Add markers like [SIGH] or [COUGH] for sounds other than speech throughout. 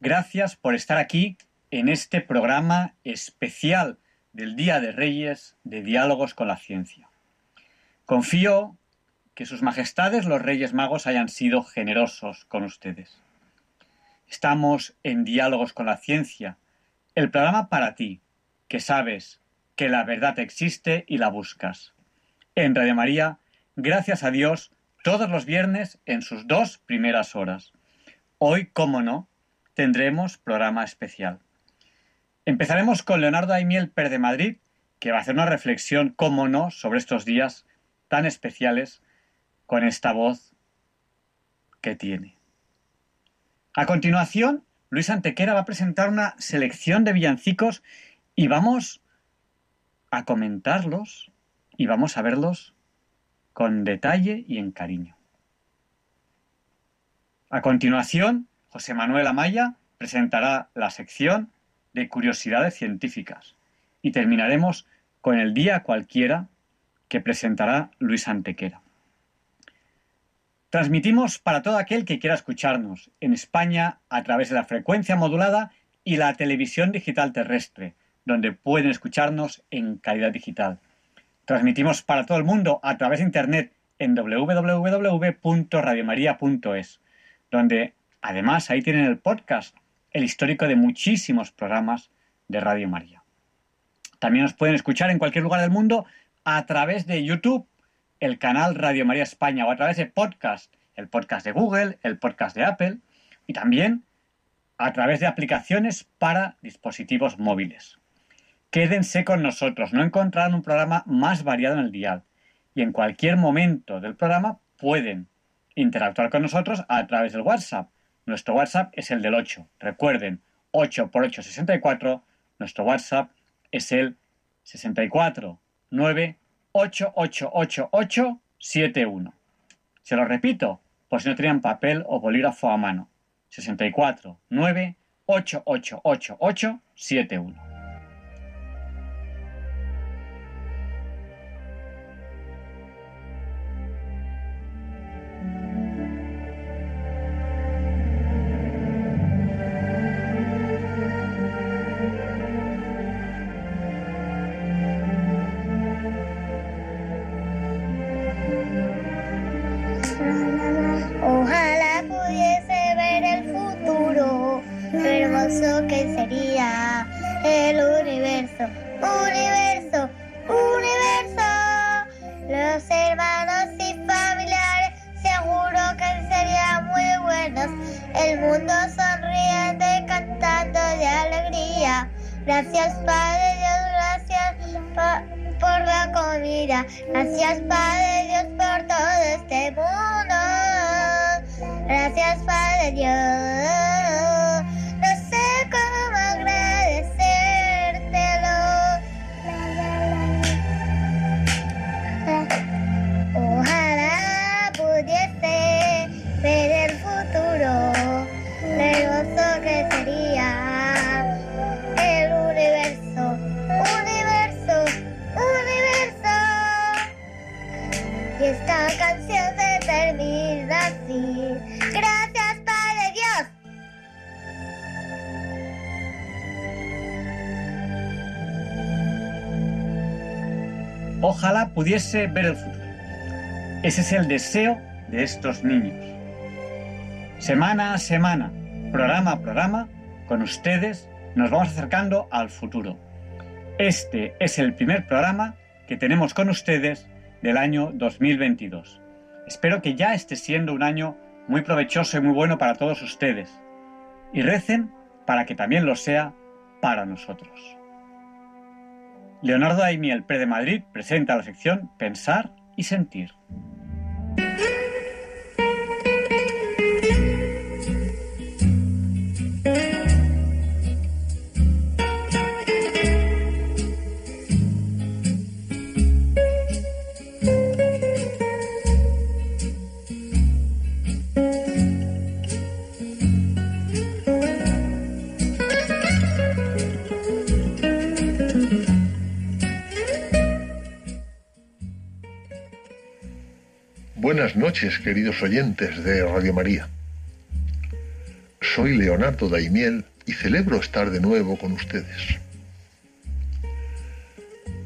Gracias por estar aquí en este programa especial del Día de Reyes de Diálogos con la Ciencia. Confío que sus majestades los Reyes Magos hayan sido generosos con ustedes. Estamos en Diálogos con la Ciencia, el programa para ti, que sabes que la verdad existe y la buscas. En Radio María, gracias a Dios, todos los viernes en sus dos primeras horas. Hoy, como no, tendremos programa especial. Empezaremos con Leonardo Aimiel Per de Madrid, que va a hacer una reflexión, como no, sobre estos días tan especiales con esta voz que tiene. A continuación, Luis Antequera va a presentar una selección de villancicos y vamos a comentarlos y vamos a verlos con detalle y en cariño. A continuación, José Manuel Amaya presentará la sección de curiosidades científicas y terminaremos con el día cualquiera que presentará Luis Antequera. Transmitimos para todo aquel que quiera escucharnos en España a través de la frecuencia modulada y la televisión digital terrestre, donde pueden escucharnos en calidad digital. Transmitimos para todo el mundo a través de Internet en www.radiomaria.es donde además ahí tienen el podcast, el histórico de muchísimos programas de Radio María. También nos pueden escuchar en cualquier lugar del mundo a través de YouTube, el canal Radio María España, o a través de podcast, el podcast de Google, el podcast de Apple, y también a través de aplicaciones para dispositivos móviles. Quédense con nosotros, no encontrarán un programa más variado en el dial, y en cualquier momento del programa pueden interactuar con nosotros a través del WhatsApp. Nuestro WhatsApp es el del 8. Recuerden, 8 por 8, 64. Nuestro WhatsApp es el 64 9 71. Se lo repito, por si no tenían papel o bolígrafo a mano. 64 9 hermoso que sería el universo, universo, universo. Los hermanos y familiares seguro que serían muy buenos. El mundo sonriente cantando de alegría. Gracias Padre Dios, gracias por la comida. Gracias Padre Dios por todo este mundo. Gracias Padre Dios. 71. pudiese ver el futuro. Ese es el deseo de estos niños. Semana a semana, programa a programa, con ustedes nos vamos acercando al futuro. Este es el primer programa que tenemos con ustedes del año 2022. Espero que ya esté siendo un año muy provechoso y muy bueno para todos ustedes. Y recen para que también lo sea para nosotros. Leonardo Daimiel, Pre de Madrid, presenta la sección Pensar y Sentir. Noches, queridos oyentes de Radio María. Soy Leonardo Daimiel y celebro estar de nuevo con ustedes.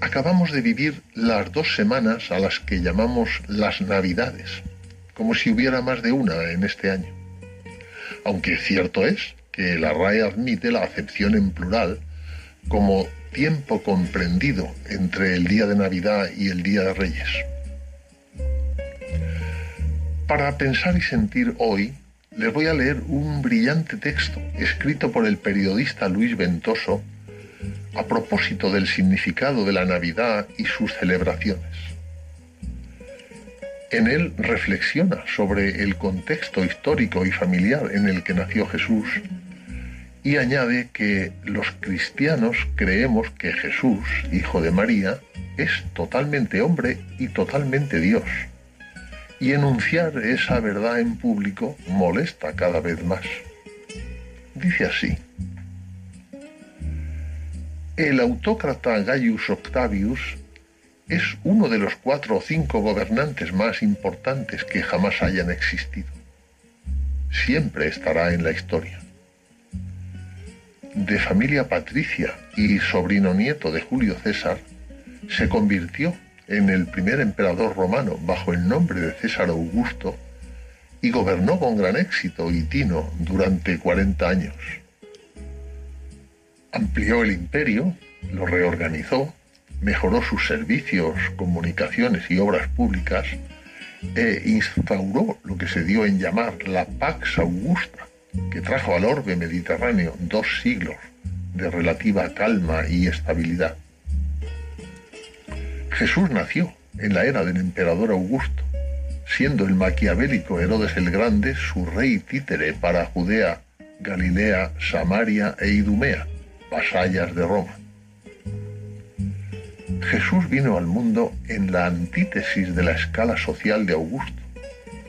Acabamos de vivir las dos semanas a las que llamamos las Navidades, como si hubiera más de una en este año. Aunque cierto es que la RAE admite la acepción en plural como tiempo comprendido entre el día de Navidad y el día de Reyes. Para pensar y sentir hoy, les voy a leer un brillante texto escrito por el periodista Luis Ventoso a propósito del significado de la Navidad y sus celebraciones. En él reflexiona sobre el contexto histórico y familiar en el que nació Jesús y añade que los cristianos creemos que Jesús, hijo de María, es totalmente hombre y totalmente Dios y enunciar esa verdad en público molesta cada vez más. Dice así, el autócrata Gaius Octavius es uno de los cuatro o cinco gobernantes más importantes que jamás hayan existido. Siempre estará en la historia. De familia patricia y sobrino nieto de Julio César, se convirtió en el primer emperador romano bajo el nombre de César Augusto y gobernó con gran éxito y tino durante 40 años. Amplió el imperio, lo reorganizó, mejoró sus servicios, comunicaciones y obras públicas e instauró lo que se dio en llamar la Pax Augusta, que trajo al orbe mediterráneo dos siglos de relativa calma y estabilidad. Jesús nació en la era del emperador Augusto, siendo el maquiavélico Herodes el Grande su rey títere para Judea, Galilea, Samaria e Idumea, vasallas de Roma. Jesús vino al mundo en la antítesis de la escala social de Augusto,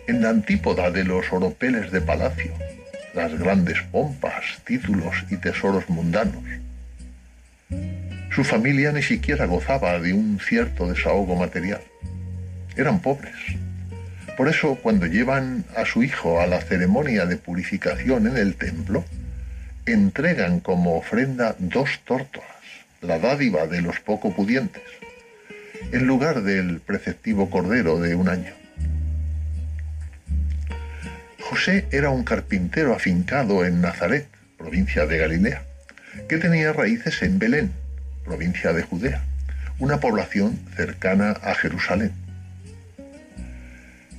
en la antípoda de los oropeles de palacio, las grandes pompas, títulos y tesoros mundanos su familia ni siquiera gozaba de un cierto desahogo material. Eran pobres. Por eso, cuando llevan a su hijo a la ceremonia de purificación en el templo, entregan como ofrenda dos tórtolas, la dádiva de los poco pudientes, en lugar del preceptivo cordero de un año. José era un carpintero afincado en Nazaret, provincia de Galilea, que tenía raíces en Belén, provincia de Judea, una población cercana a Jerusalén.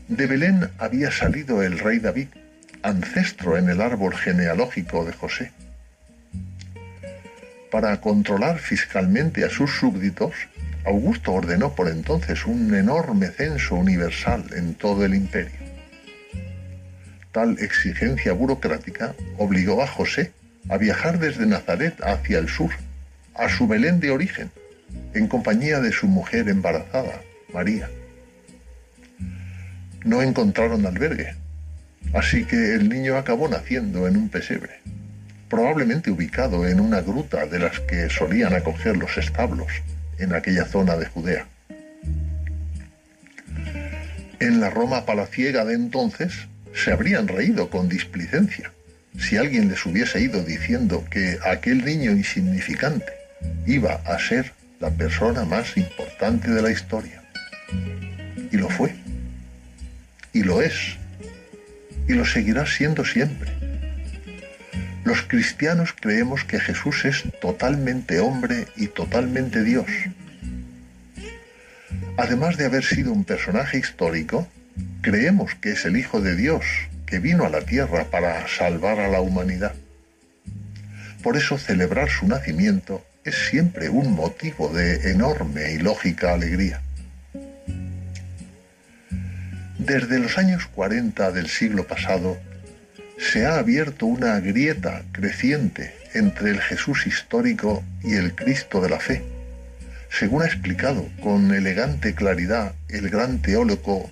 De Belén había salido el rey David, ancestro en el árbol genealógico de José. Para controlar fiscalmente a sus súbditos, Augusto ordenó por entonces un enorme censo universal en todo el imperio. Tal exigencia burocrática obligó a José a viajar desde Nazaret hacia el sur a su Belén de origen, en compañía de su mujer embarazada, María. No encontraron albergue, así que el niño acabó naciendo en un pesebre, probablemente ubicado en una gruta de las que solían acoger los establos en aquella zona de Judea. En la Roma palaciega de entonces se habrían reído con displicencia si alguien les hubiese ido diciendo que aquel niño insignificante iba a ser la persona más importante de la historia. Y lo fue. Y lo es. Y lo seguirá siendo siempre. Los cristianos creemos que Jesús es totalmente hombre y totalmente Dios. Además de haber sido un personaje histórico, creemos que es el Hijo de Dios que vino a la tierra para salvar a la humanidad. Por eso celebrar su nacimiento es siempre un motivo de enorme y lógica alegría. Desde los años 40 del siglo pasado, se ha abierto una grieta creciente entre el Jesús histórico y el Cristo de la fe, según ha explicado con elegante claridad el gran teólogo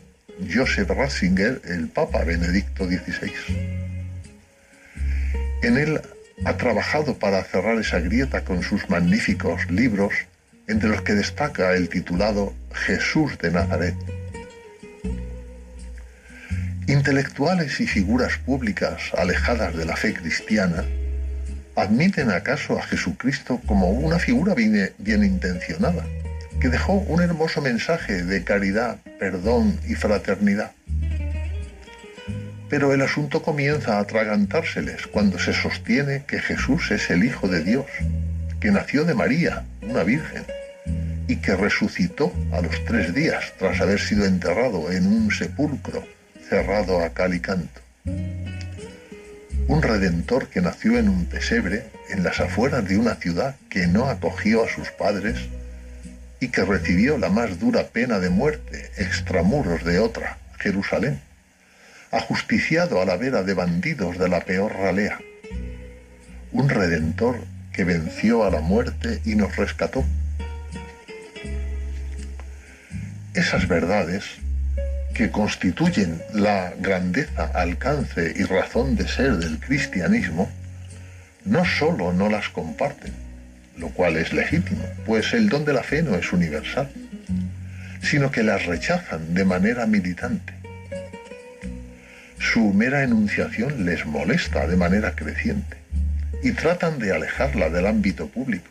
Joseph Ratzinger, el Papa Benedicto XVI. En él ha trabajado para cerrar esa grieta con sus magníficos libros, entre los que destaca el titulado Jesús de Nazaret. Intelectuales y figuras públicas alejadas de la fe cristiana admiten acaso a Jesucristo como una figura bien, bien, intencionada, que dejó un hermoso mensaje de caridad, perdón y fraternidad. Pero el asunto comienza a atragantárseles cuando se sostiene que Jesús es el Hijo de Dios, que nació de María, una virgen, y que resucitó a los tres días tras haber sido enterrado en un sepulcro cerrado a cal y canto. Un redentor que nació en un pesebre en las afueras de una ciudad que no acogió a sus padres y que recibió la más dura pena de muerte extramuros de otra, Jerusalén, ajusticiado a la vera de bandidos de la peor ralea. Un redentor que venció a la muerte y nos rescató. Esas verdades que constituyen la grandeza, alcance y razón de ser del cristianismo, no solo no las comparten, lo cual es legítimo, pues el don de la fe no es universal, sino que las rechazan de manera militante. Su mera enunciación les molesta de manera creciente y tratan de alejarla del ámbito público,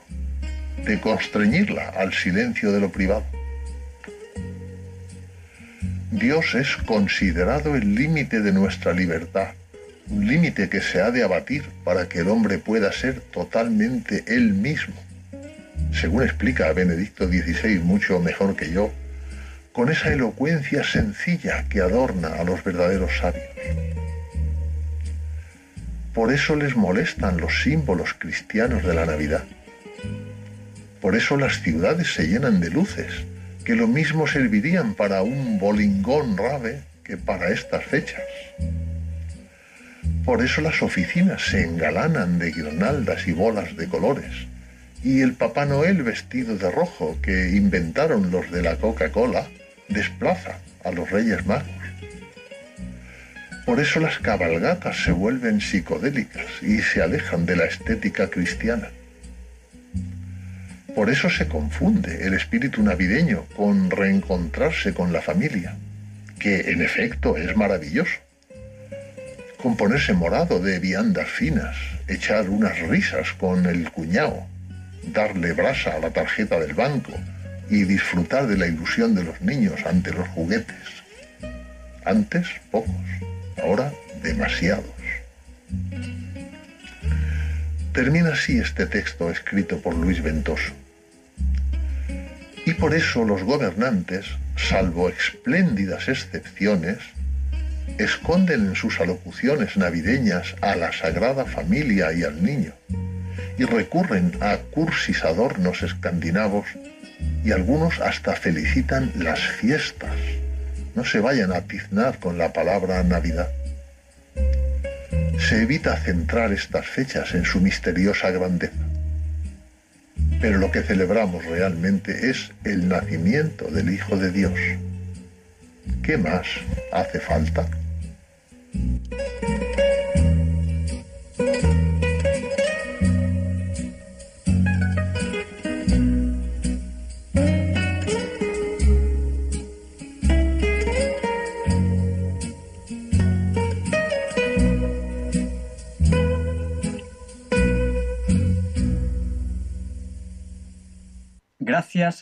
de constreñirla al silencio de lo privado. Dios es considerado el límite de nuestra libertad, un límite que se ha de abatir para que el hombre pueda ser totalmente él mismo. Según explica Benedicto XVI mucho mejor que yo, con esa elocuencia sencilla que adorna a los verdaderos sabios. Por eso les molestan los símbolos cristianos de la Navidad. Por eso las ciudades se llenan de luces, que lo mismo servirían para un bolingón rave que para estas fechas. Por eso las oficinas se engalanan de guirnaldas y bolas de colores, y el Papá Noel vestido de rojo que inventaron los de la Coca-Cola desplaza a los Reyes Magos. Por eso las cabalgatas se vuelven psicodélicas y se alejan de la estética cristiana. Por eso se confunde el espíritu navideño con reencontrarse con la familia, que en efecto es maravilloso. Con ponerse morado de viandas finas, echar unas risas con el cuñado, darle brasa a la tarjeta del banco y disfrutar de la ilusión de los niños ante los juguetes. Antes pocos, ahora demasiados. Termina así este texto escrito por Luis Ventoso. Y por eso los gobernantes, salvo espléndidas excepciones, esconden en sus alocuciones navideñas a la Sagrada Familia y al niño, y recurren a cursis adornos escandinavos, y algunos hasta felicitan las fiestas. No se vayan a tiznar con la palabra Navidad. Se evita centrar estas fechas en su misteriosa grandeza pero lo que celebramos realmente es el nacimiento del Hijo de Dios. ¿Qué más hace falta?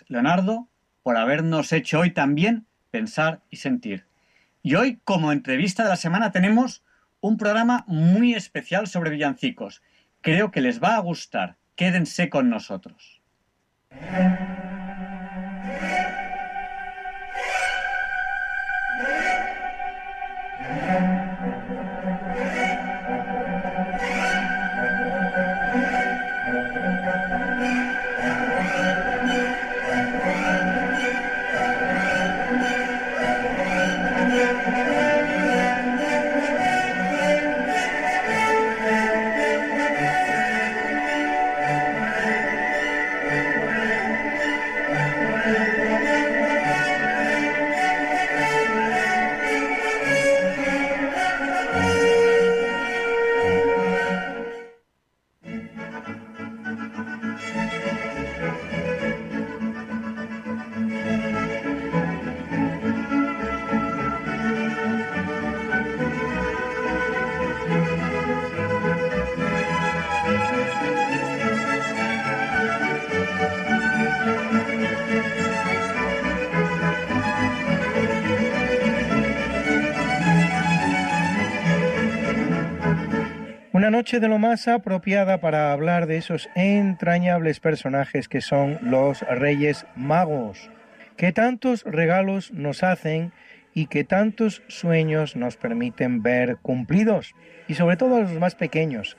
Leonardo, por habernos hecho hoy también pensar y sentir. Y hoy, como entrevista de la semana, tenemos un programa muy especial sobre villancicos. Creo que les va a gustar. Quédense con nosotros. Noche de lo más apropiada para hablar de esos entrañables personajes que son los Reyes Magos, que tantos regalos nos hacen y que tantos sueños nos permiten ver cumplidos, y sobre todo a los más pequeños.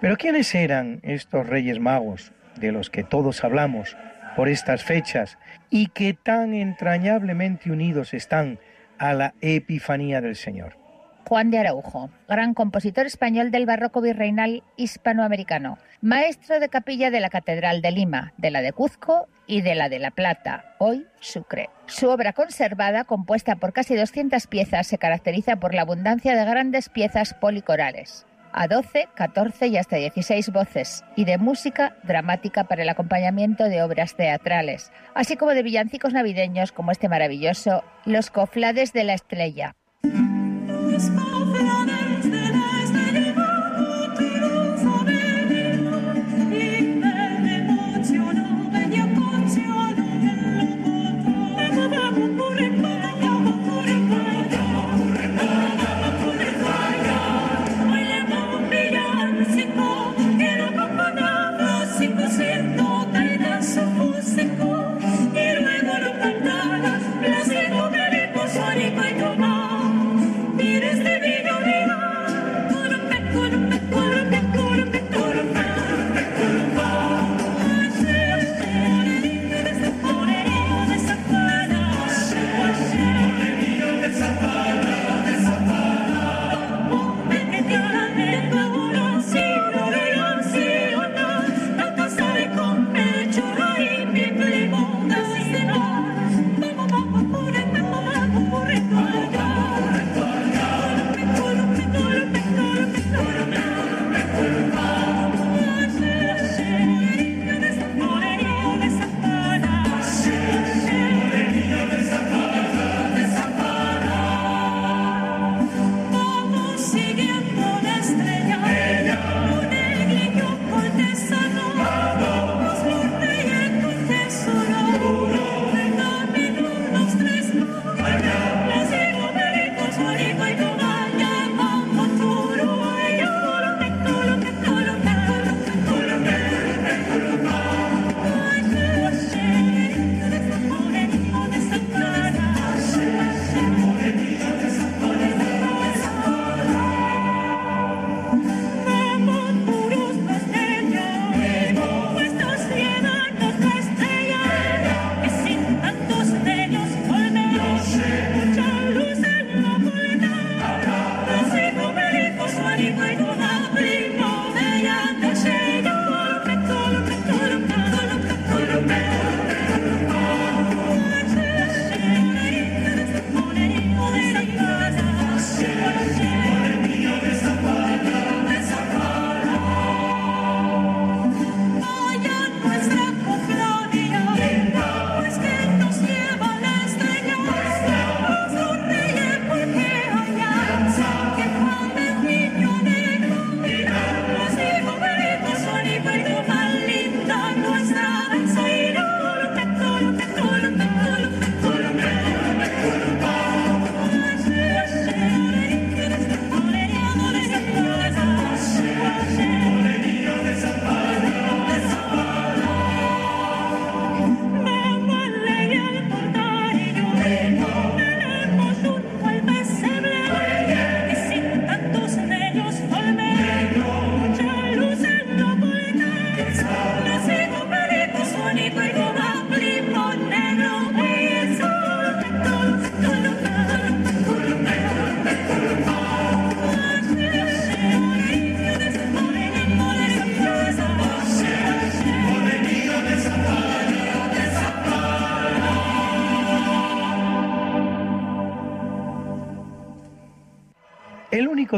Pero ¿quiénes eran estos Reyes Magos de los que todos hablamos por estas fechas y que tan entrañablemente unidos están a la Epifanía del Señor? Juan de Araujo, gran compositor español del barroco virreinal hispanoamericano, maestro de capilla de la Catedral de Lima, de la de Cuzco y de la de La Plata, hoy Sucre. Su obra conservada, compuesta por casi 200 piezas, se caracteriza por la abundancia de grandes piezas policorales a 12, 14 y hasta 16 voces, y de música dramática para el acompañamiento de obras teatrales, así como de villancicos navideños como este maravilloso Los Coflades de la Estrella. Christmas.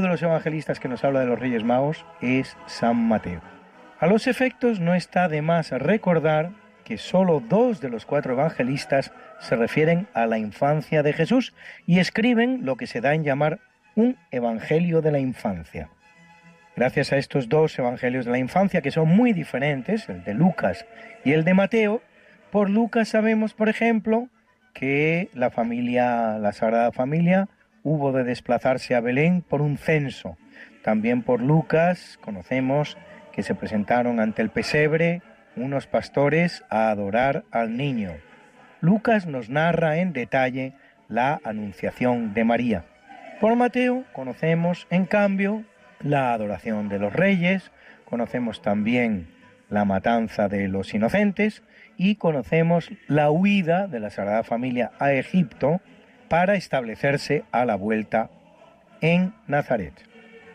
De los evangelistas que nos habla de los Reyes Magos es San Mateo. A los efectos no está de más recordar que solo dos de los cuatro evangelistas se refieren a la infancia de Jesús y escriben lo que se da en llamar un Evangelio de la infancia. Gracias a estos dos Evangelios de la infancia, que son muy diferentes, el de Lucas y el de Mateo, por Lucas sabemos, por ejemplo, que la familia, la Sagrada Familia, hubo de desplazarse a Belén por un censo. también por Lucas, conocemos que se presentaron ante el pesebre unos pastores a adorar al niño. Lucas nos narra en detalle la anunciación de María. Por Mateo conocemos, en cambio, la adoración de los reyes, conocemos también la matanza de los inocentes y conocemos la huida de la Sagrada Familia a Egipto para establecerse a la vuelta en Nazaret.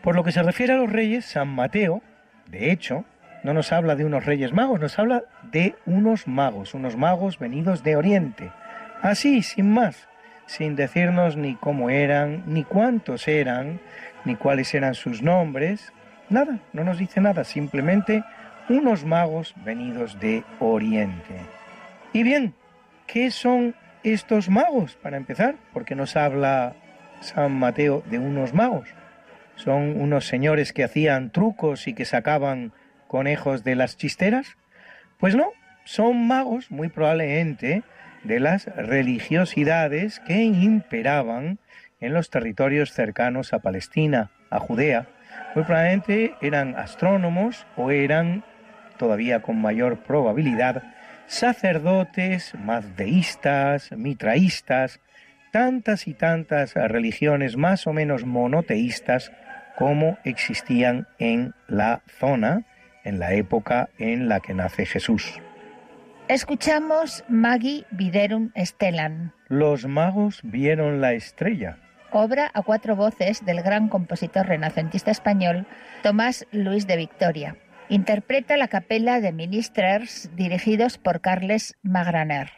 Por lo que se refiere a los reyes, San Mateo, de hecho, no nos habla de unos reyes magos, nos habla de unos magos, unos magos venidos de Oriente. Así, sin más, sin decirnos ni cómo eran, ni cuántos eran, ni cuáles eran sus nombres. Nada, no nos dice nada, simplemente unos magos venidos de Oriente. Y bien, ¿qué son estos magos? Para empezar, porque nos habla San Mateo de unos magos. Son unos señores que hacían trucos y que sacaban conejos de las chisteras. Pues no, son magos muy probablemente de las religiosidades que imperaban en los territorios cercanos a Palestina, a Judea. Muy probablemente eran astrónomos o eran, todavía con mayor probabilidad, sacerdotes, mazdeístas, mitraístas, tantas y tantas religiones más o menos monoteístas como existían en la zona en la época en la que nace Jesús. Escuchamos Magi Viderum Stellan. Los magos vieron la estrella. Obra a cuatro voces del gran compositor renacentista español Tomás Luis de Victoria. Interpreta la capella de ministres dirigidos por Carles Magraner.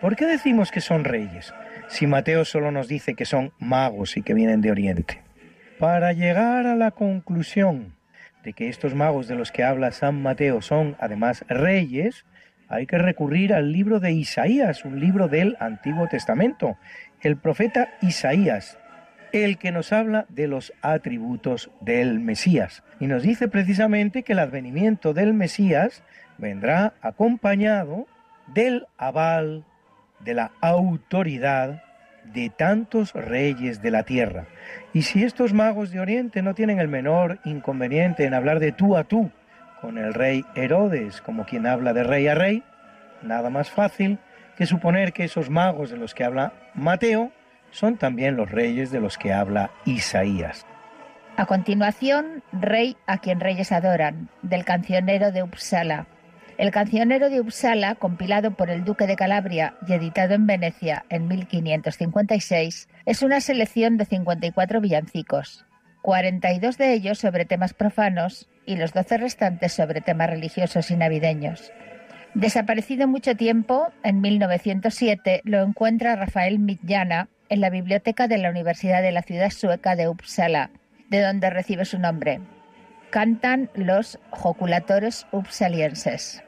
¿Por qué decimos que son reyes? Si Mateo solo nos dice que son magos y que vienen de Oriente. Para llegar a la conclusión de que estos magos de los que habla San Mateo son además reyes, hay que recurrir al libro de Isaías, un libro del Antiguo Testamento, el profeta Isaías, el que nos habla de los atributos del Mesías. Y nos dice precisamente que el advenimiento del Mesías vendrá acompañado del aval, de la autoridad de tantos reyes de la tierra. Y si estos magos de Oriente no tienen el menor inconveniente en hablar de tú a tú con el rey Herodes, como quien habla de rey a rey, nada más fácil que suponer que esos magos de los que habla Mateo son también los reyes de los que habla Isaías. A continuación, Rey a quien reyes adoran, del cancionero de Uppsala. El cancionero de Uppsala, compilado por el duque de Calabria y editado en Venecia en 1556, es una selección de 54 villancicos, 42 de ellos sobre temas profanos y los 12 restantes sobre temas religiosos y navideños. Desaparecido mucho tiempo, en 1907 lo encuentra Rafael Midjana en la biblioteca de la Universidad de la ciudad sueca de Uppsala, de donde recibe su nombre cantan los joculatores upsalienses.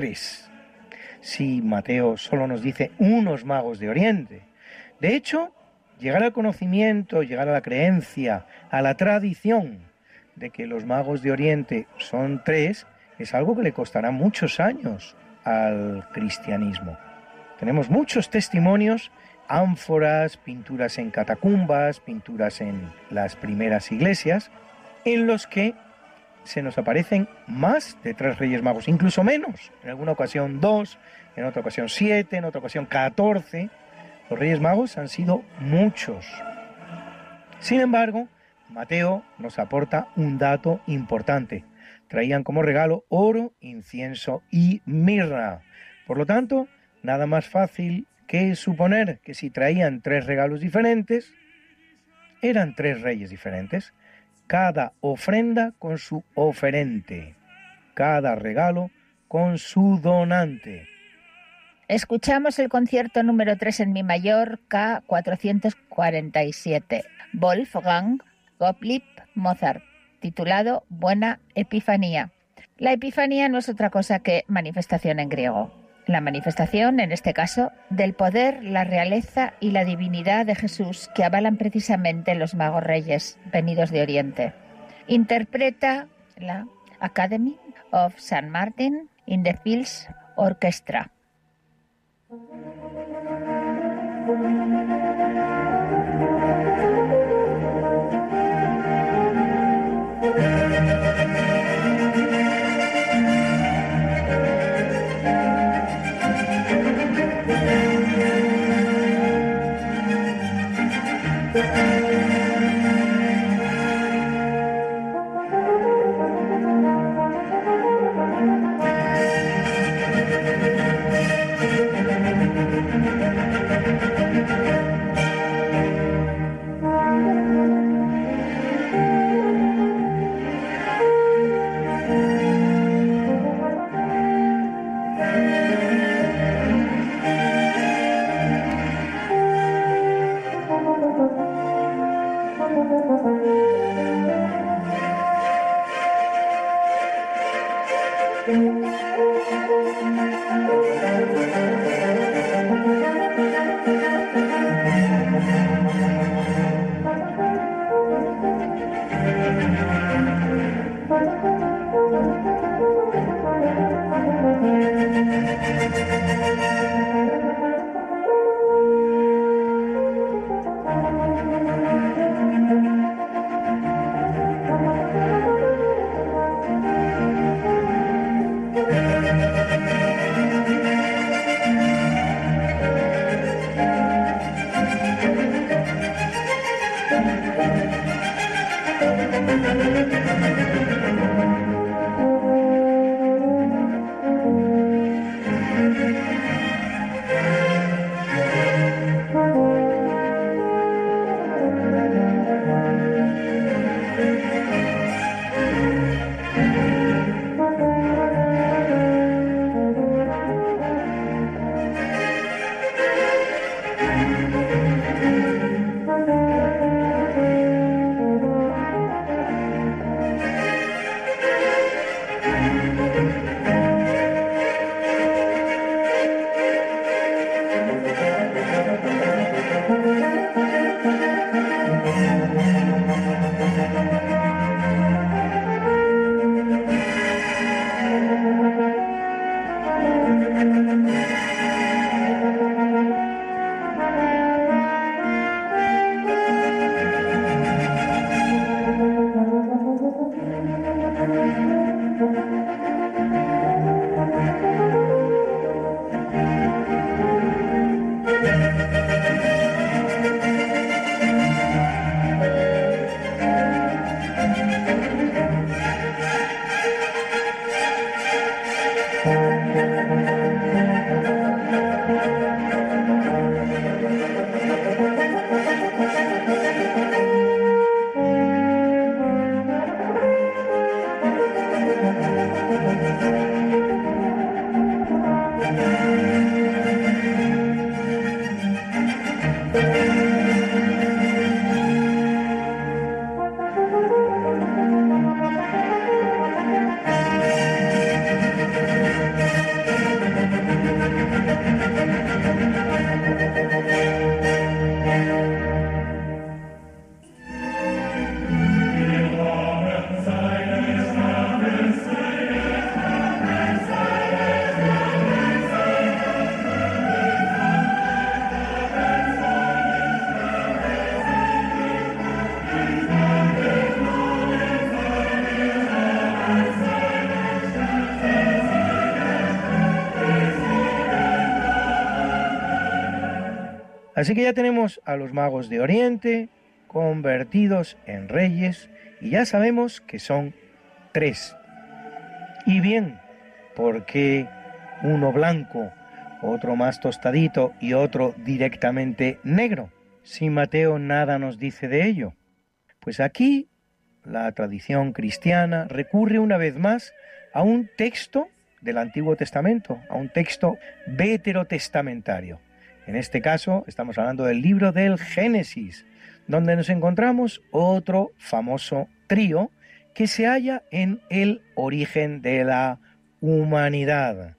Tres? Si Mateo solo nos dice unos magos de Oriente. De hecho, llegar al conocimiento, llegar a la creencia, a la tradición de que los magos de Oriente son tres, es algo que le costará muchos años al cristianismo. Tenemos muchos testimonios, ánforas, pinturas en catacumbas, pinturas en las primeras iglesias, en los que se nos aparecen más de tres reyes magos, incluso menos. En alguna ocasión dos, en otra ocasión siete, en otra ocasión catorce. Los reyes magos han sido muchos. Sin embargo, Mateo nos aporta un dato importante. Traían como regalo oro, incienso y mirra. Por lo tanto, nada más fácil que suponer que si traían tres regalos diferentes, eran tres reyes diferentes cada ofrenda con su oferente, cada regalo con su donante. Escuchamos el concierto número 3 en Mi mayor K447, Wolfgang Gottlieb Mozart, titulado Buena Epifanía. La Epifanía no es otra cosa que manifestación en griego. La manifestación, en este caso, del poder, la realeza y la divinidad de Jesús que avalan precisamente los magos reyes venidos de Oriente. Interpreta la Academy of St. Martin in the Fields Orchestra. Así que ya tenemos a los magos de Oriente convertidos en reyes y ya sabemos que son tres. Y bien, ¿por qué uno blanco, otro más tostadito y otro directamente negro? Si Mateo nada nos dice de ello. Pues aquí la tradición cristiana recurre una vez más a un texto del Antiguo Testamento, a un texto veterotestamentario. En este caso estamos hablando del libro del Génesis, donde nos encontramos otro famoso trío que se halla en el origen de la humanidad,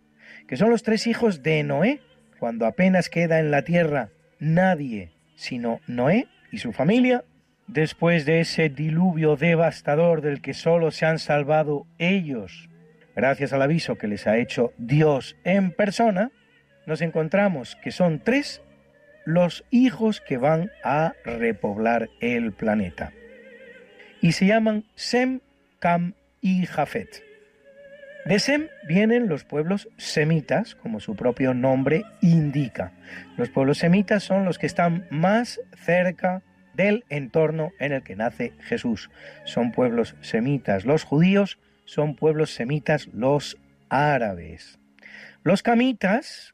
que son los tres hijos de Noé, cuando apenas queda en la tierra nadie sino Noé y su familia, después de ese diluvio devastador del que solo se han salvado ellos, gracias al aviso que les ha hecho Dios en persona, nos encontramos que son tres los hijos que van a repoblar el planeta. Y se llaman Sem, Cam y Jafet. De Sem vienen los pueblos semitas, como su propio nombre indica. Los pueblos semitas son los que están más cerca del entorno en el que nace Jesús. Son pueblos semitas los judíos, son pueblos semitas los árabes. Los camitas,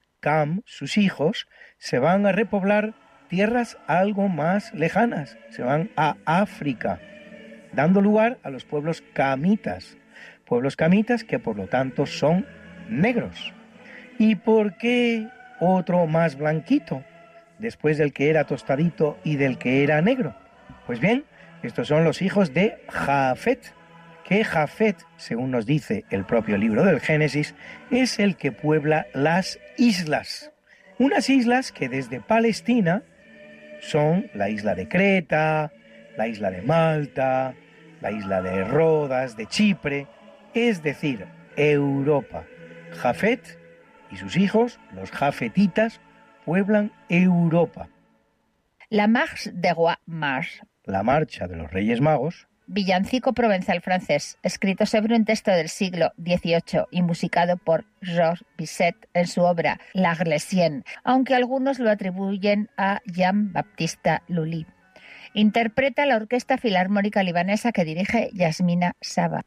Sus hijos, se van a repoblar tierras algo más lejanas, se van a África, dando lugar a los pueblos camitas, pueblos camitas que por lo tanto son negros. ¿Y por qué otro más blanquito, después del que era tostadito y del que era negro? Pues bien, estos son los hijos de Jafet, que Jafet, según nos dice el propio libro del Génesis, es el que puebla las islas. Unas islas que desde Palestina son la isla de Creta, la isla de Malta, la isla de Rodas, de Chipre, es decir, Europa. Jafet y sus hijos, los jafetitas, pueblan Europa. La Marche de Roi Mars. La marcha de los Reyes Magos villancico provenzal francés, escrito sobre un texto del siglo XVIII y musicado por Georges Bizet en su obra La Glessienne, aunque algunos lo atribuyen a Jean-Baptiste Lully. Interpreta la Orquesta Filarmónica Libanesa que dirige Yasmina Saba.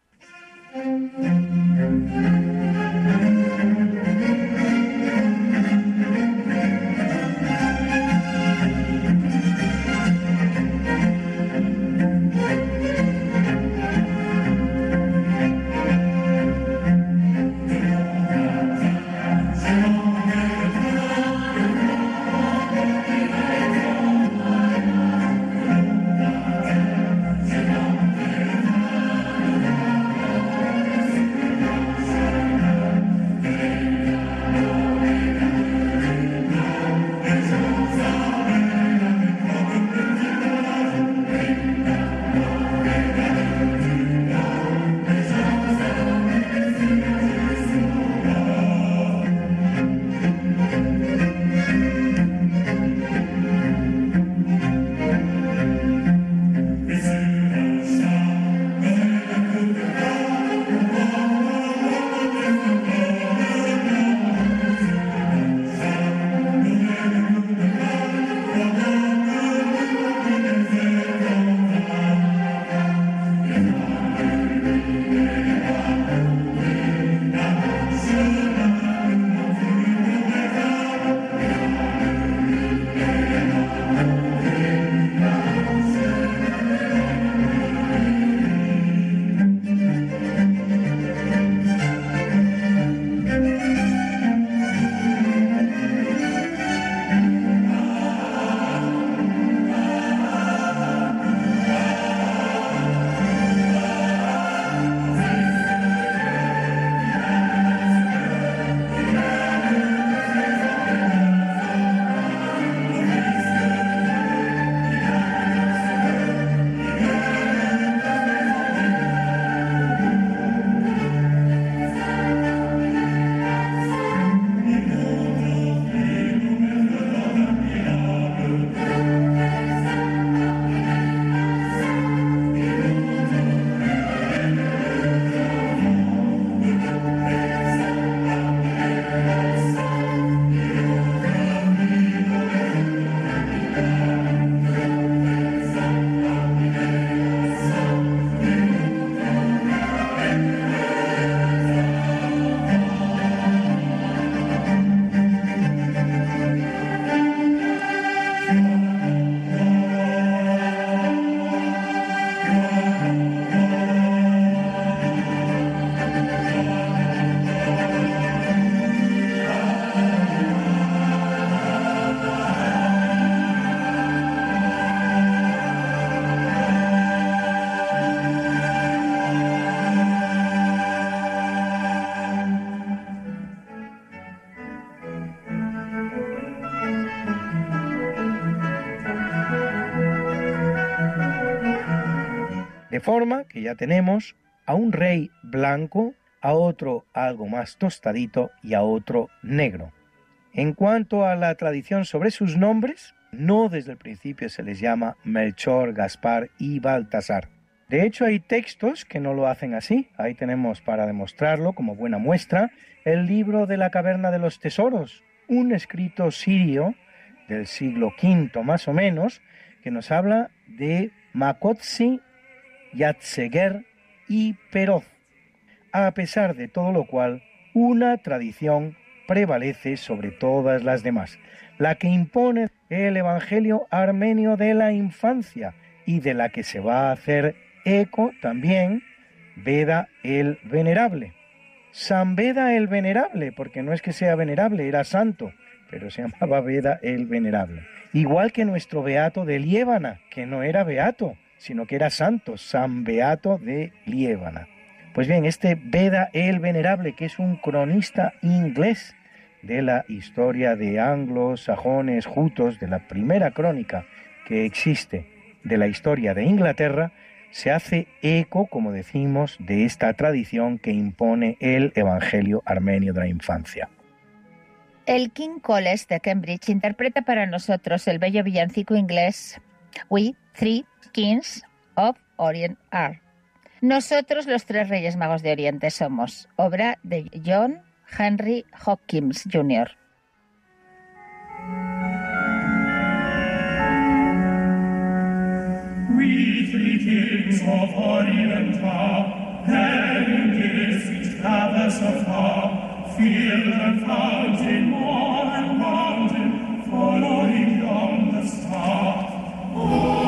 Forma que ya tenemos a un rey blanco, a otro algo más tostadito y a otro negro. En cuanto a la tradición sobre sus nombres, no desde el principio se les llama Melchor, Gaspar y Baltasar. De hecho, hay textos que no lo hacen así. Ahí tenemos para demostrarlo como buena muestra el libro de la caverna de los tesoros, un escrito sirio del siglo V más o menos, que nos habla de Makotsi, Yatseger y Peroz. A pesar de todo lo cual, una tradición prevalece sobre todas las demás, la que impone el Evangelio armenio de la infancia y de la que se va a hacer eco también Veda el Venerable. San Veda el Venerable, porque no es que sea venerable, era santo, pero se [LAUGHS] llamaba Veda el Venerable. Igual que nuestro Beato de Liébana, que no era Beato, sino que era santo, San Beato de Liébana. Pues bien, este Veda el Venerable, que es un cronista inglés de la historia de anglos, sajones, jutos, de la primera crónica que existe de la historia de Inglaterra, se hace eco, como decimos, de esta tradición que impone el Evangelio armenio de la infancia. El King College de Cambridge interpreta para nosotros el bello villancico inglés We Three Kings of Orient Are. Nosotros los tres Reyes Magos de Oriente somos, obra de John Henry Hopkins Jr. We three kings of Orient are, having gifts which traverse afar, field and fountain, moor and mountain, following yonder star. Oh,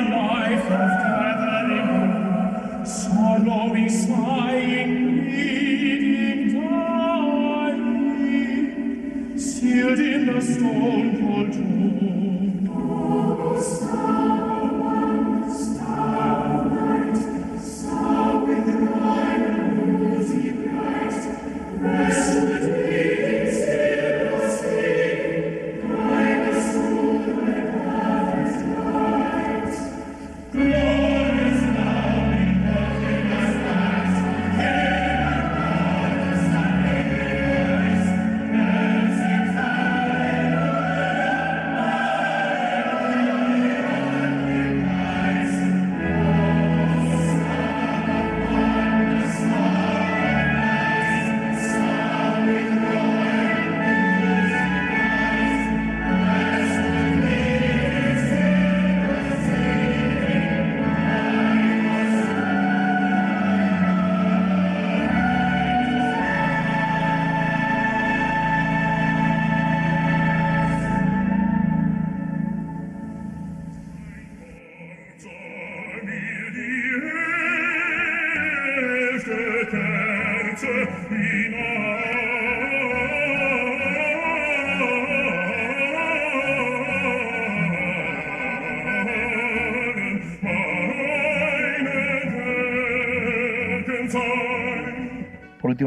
life of gathering sorrowing, sighing,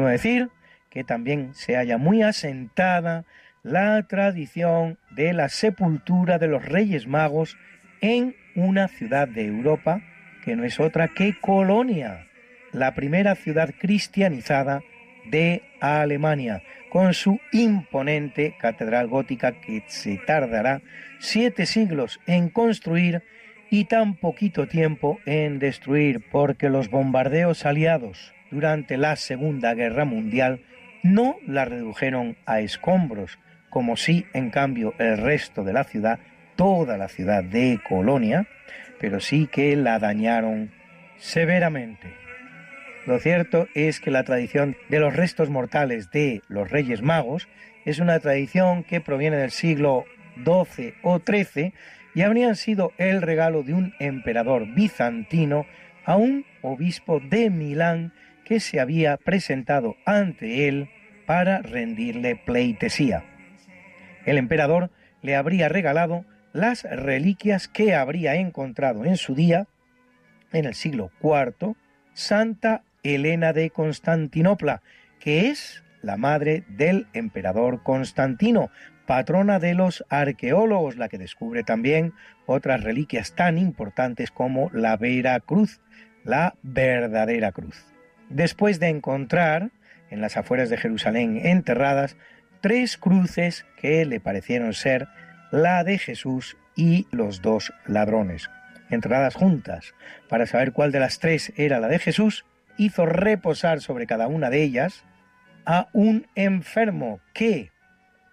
Decir que también se halla muy asentada la tradición de la sepultura de los Reyes Magos en una ciudad de Europa que no es otra que Colonia, la primera ciudad cristianizada de Alemania, con su imponente catedral gótica que se tardará siete siglos en construir y tan poquito tiempo en destruir, porque los bombardeos aliados durante la Segunda Guerra Mundial no la redujeron a escombros, como si en cambio el resto de la ciudad, toda la ciudad de Colonia, pero sí que la dañaron severamente. Lo cierto es que la tradición de los restos mortales de los Reyes Magos es una tradición que proviene del siglo XII o XIII y habrían sido el regalo de un emperador bizantino a un obispo de Milán que se había presentado ante él para rendirle pleitesía. El emperador le habría regalado las reliquias que habría encontrado en su día, en el siglo IV, Santa Elena de Constantinopla, que es la madre del emperador Constantino, patrona de los arqueólogos, la que descubre también otras reliquias tan importantes como la Vera Cruz, la verdadera cruz. Después de encontrar en las afueras de Jerusalén enterradas tres cruces que le parecieron ser la de Jesús y los dos ladrones, enterradas juntas. Para saber cuál de las tres era la de Jesús, hizo reposar sobre cada una de ellas a un enfermo que,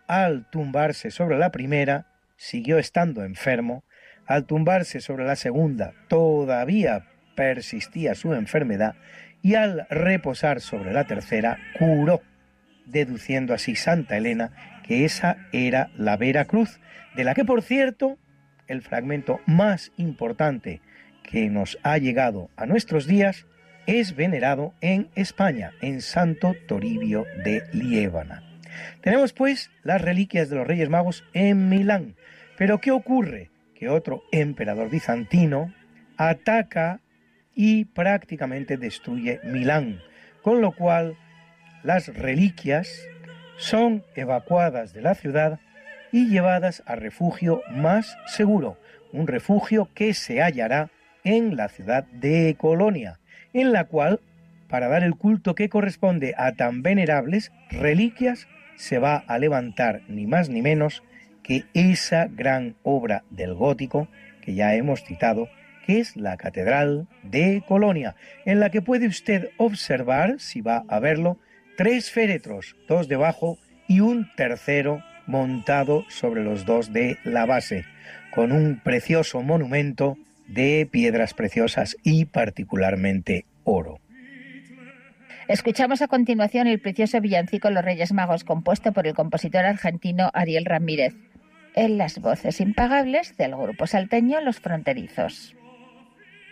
al tumbarse sobre la primera, siguió estando enfermo, al tumbarse sobre la segunda, todavía persistía su enfermedad, y al reposar sobre la tercera, curó, deduciendo así Santa Elena que esa era la Vera Cruz, de la que, por cierto, el fragmento más importante que nos ha llegado a nuestros días es venerado en España, en Santo Toribio de Liébana. Tenemos pues las reliquias de los Reyes Magos en Milán. Pero ¿qué ocurre? Que otro emperador bizantino ataca y prácticamente destruye Milán, con lo cual las reliquias son evacuadas de la ciudad y llevadas a refugio más seguro, un refugio que se hallará en la ciudad de Colonia, en la cual, para dar el culto que corresponde a tan venerables reliquias, se va a levantar ni más ni menos que esa gran obra del gótico que ya hemos citado, que es la Catedral de Colonia, en la que puede usted observar, si va a verlo, tres féretros, dos debajo y un tercero montado sobre los dos de la base, con un precioso monumento de piedras preciosas y particularmente oro. Escuchamos a continuación el precioso villancico Los Reyes Magos, compuesto por el compositor argentino Ariel Ramírez, en las voces impagables del grupo salteño Los Fronterizos.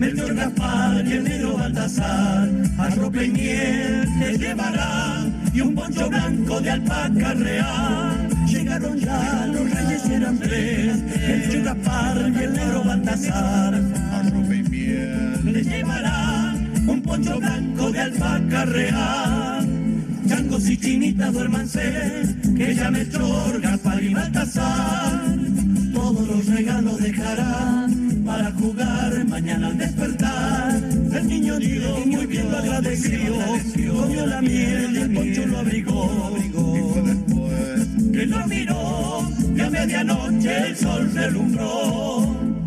Melchor Gaspar y el negro Baltasar, arrope y miel les llevarán y un poncho blanco de alpaca real. Llegaron ya los reyes eran tres, Melchor Gaspar y el negro Baltasar, arrope y miel les llevarán un poncho blanco de alpaca real. Changos y chinitas duérmanse, que ya Melchor, Gaspar y Baltasar todos los regalos dejarán para jugar mañana al despertar. El niño Dios muy bien lo agradeció, comió la miel y el poncho lo abrigó. Que lo miró y a medianoche el sol relumbró.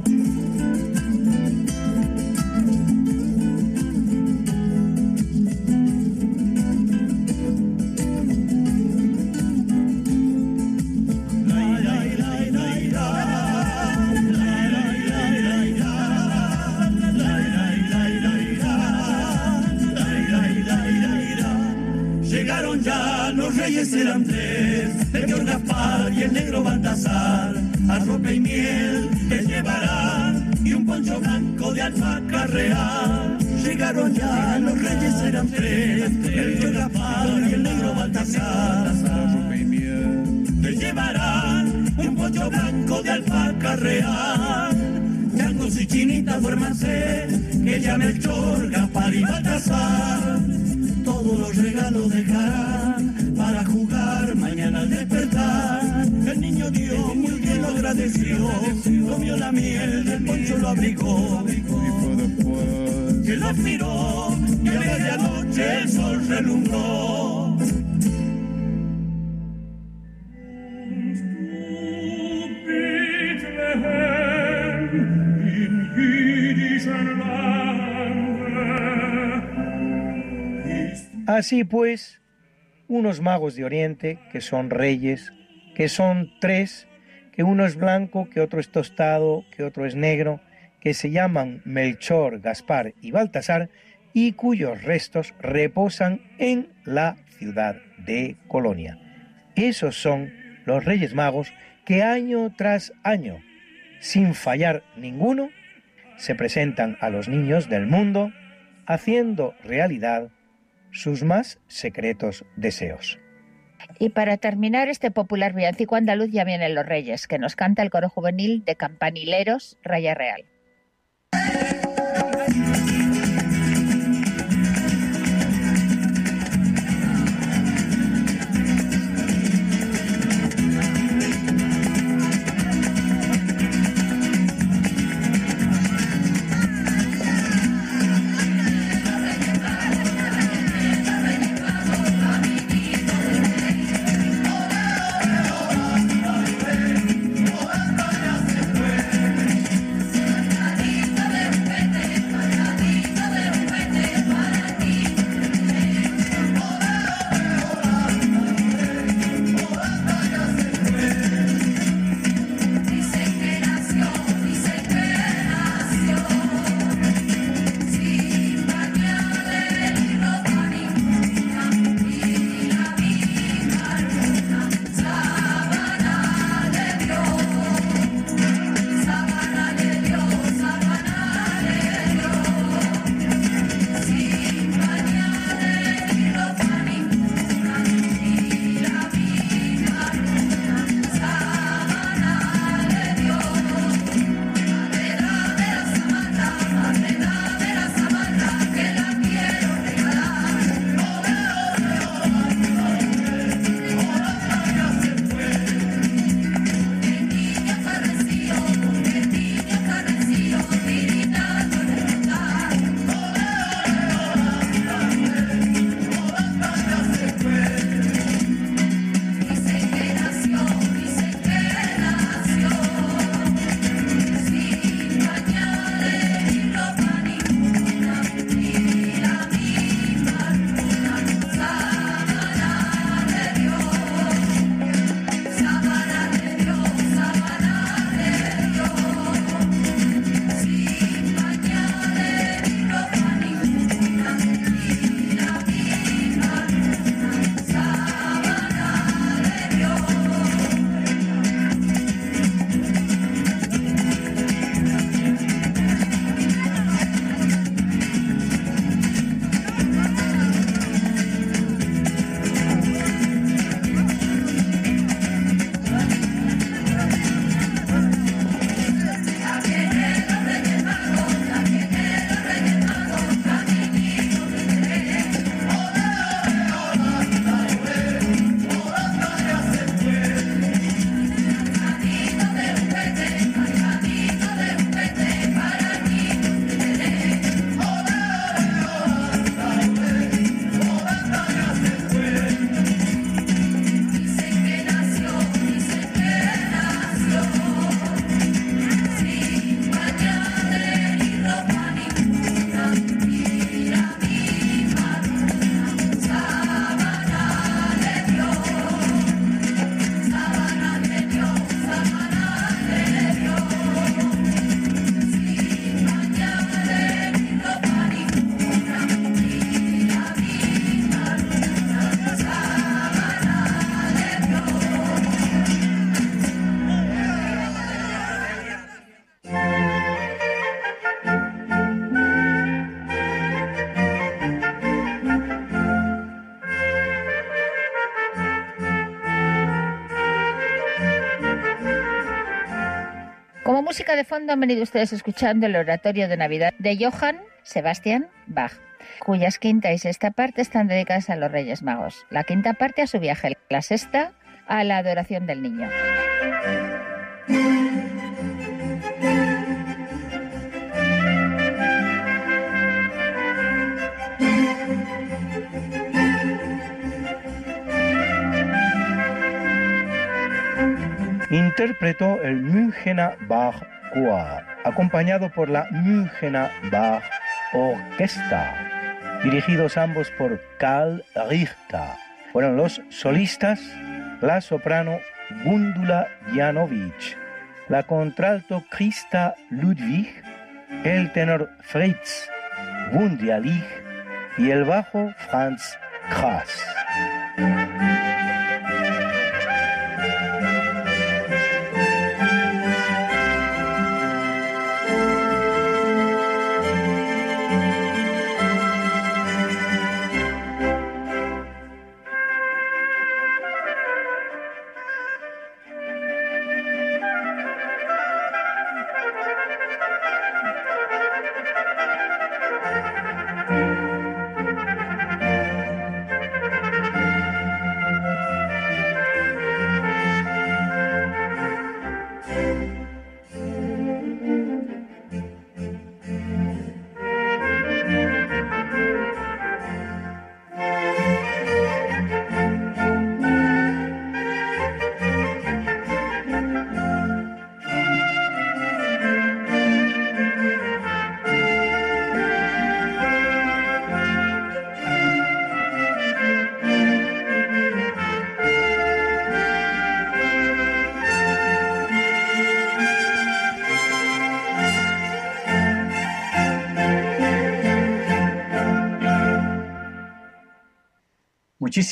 Los reyes eran tres, el Gaspar y el negro Baltasar, a ropa y miel te llevarán y un poncho blanco de alpaca real. Llegaron ya, los reyes eran tres, el Gaspar y el negro Baltasar. ropa y miel te llevarán un poncho blanco de alpaca real. Changos y chinitas duérmanse, que ya Melchor, Gaspar y Baltasar todos los regalos dejarán para jugar mañana al despertar. El niño dio muy bien lo agradeció, comió la miel del poncho lo abrigó. Que lo miró y a medianoche el sol relumbró. Así pues, unos magos de Oriente, que son reyes, que son tres, que uno es blanco, que otro es tostado, que otro es negro, que se llaman Melchor, Gaspar y Baltasar, y cuyos restos reposan en la ciudad de Colonia. Esos son los Reyes Magos que año tras año, sin fallar ninguno, se presentan a los niños del mundo haciendo realidad sus más secretos deseos. Y para terminar este popular villancico andaluz ya vienen los reyes, que nos canta el coro juvenil de Campanileros Raya Real. De fondo han venido ustedes escuchando el oratorio de Navidad de Johann Sebastian Bach, cuyas quinta y sexta parte están dedicadas a los Reyes Magos. La quinta parte a su viaje, la sexta a la adoración del niño. interpretó el Münchener Bach Choir, acompañado por la Münchener Bach Orquesta, dirigidos ambos por Karl Richter. Fueron los solistas la soprano Gundula Janovic, la contralto Christa Ludwig, el tenor Fritz Wunderlich y el bajo Franz Krass.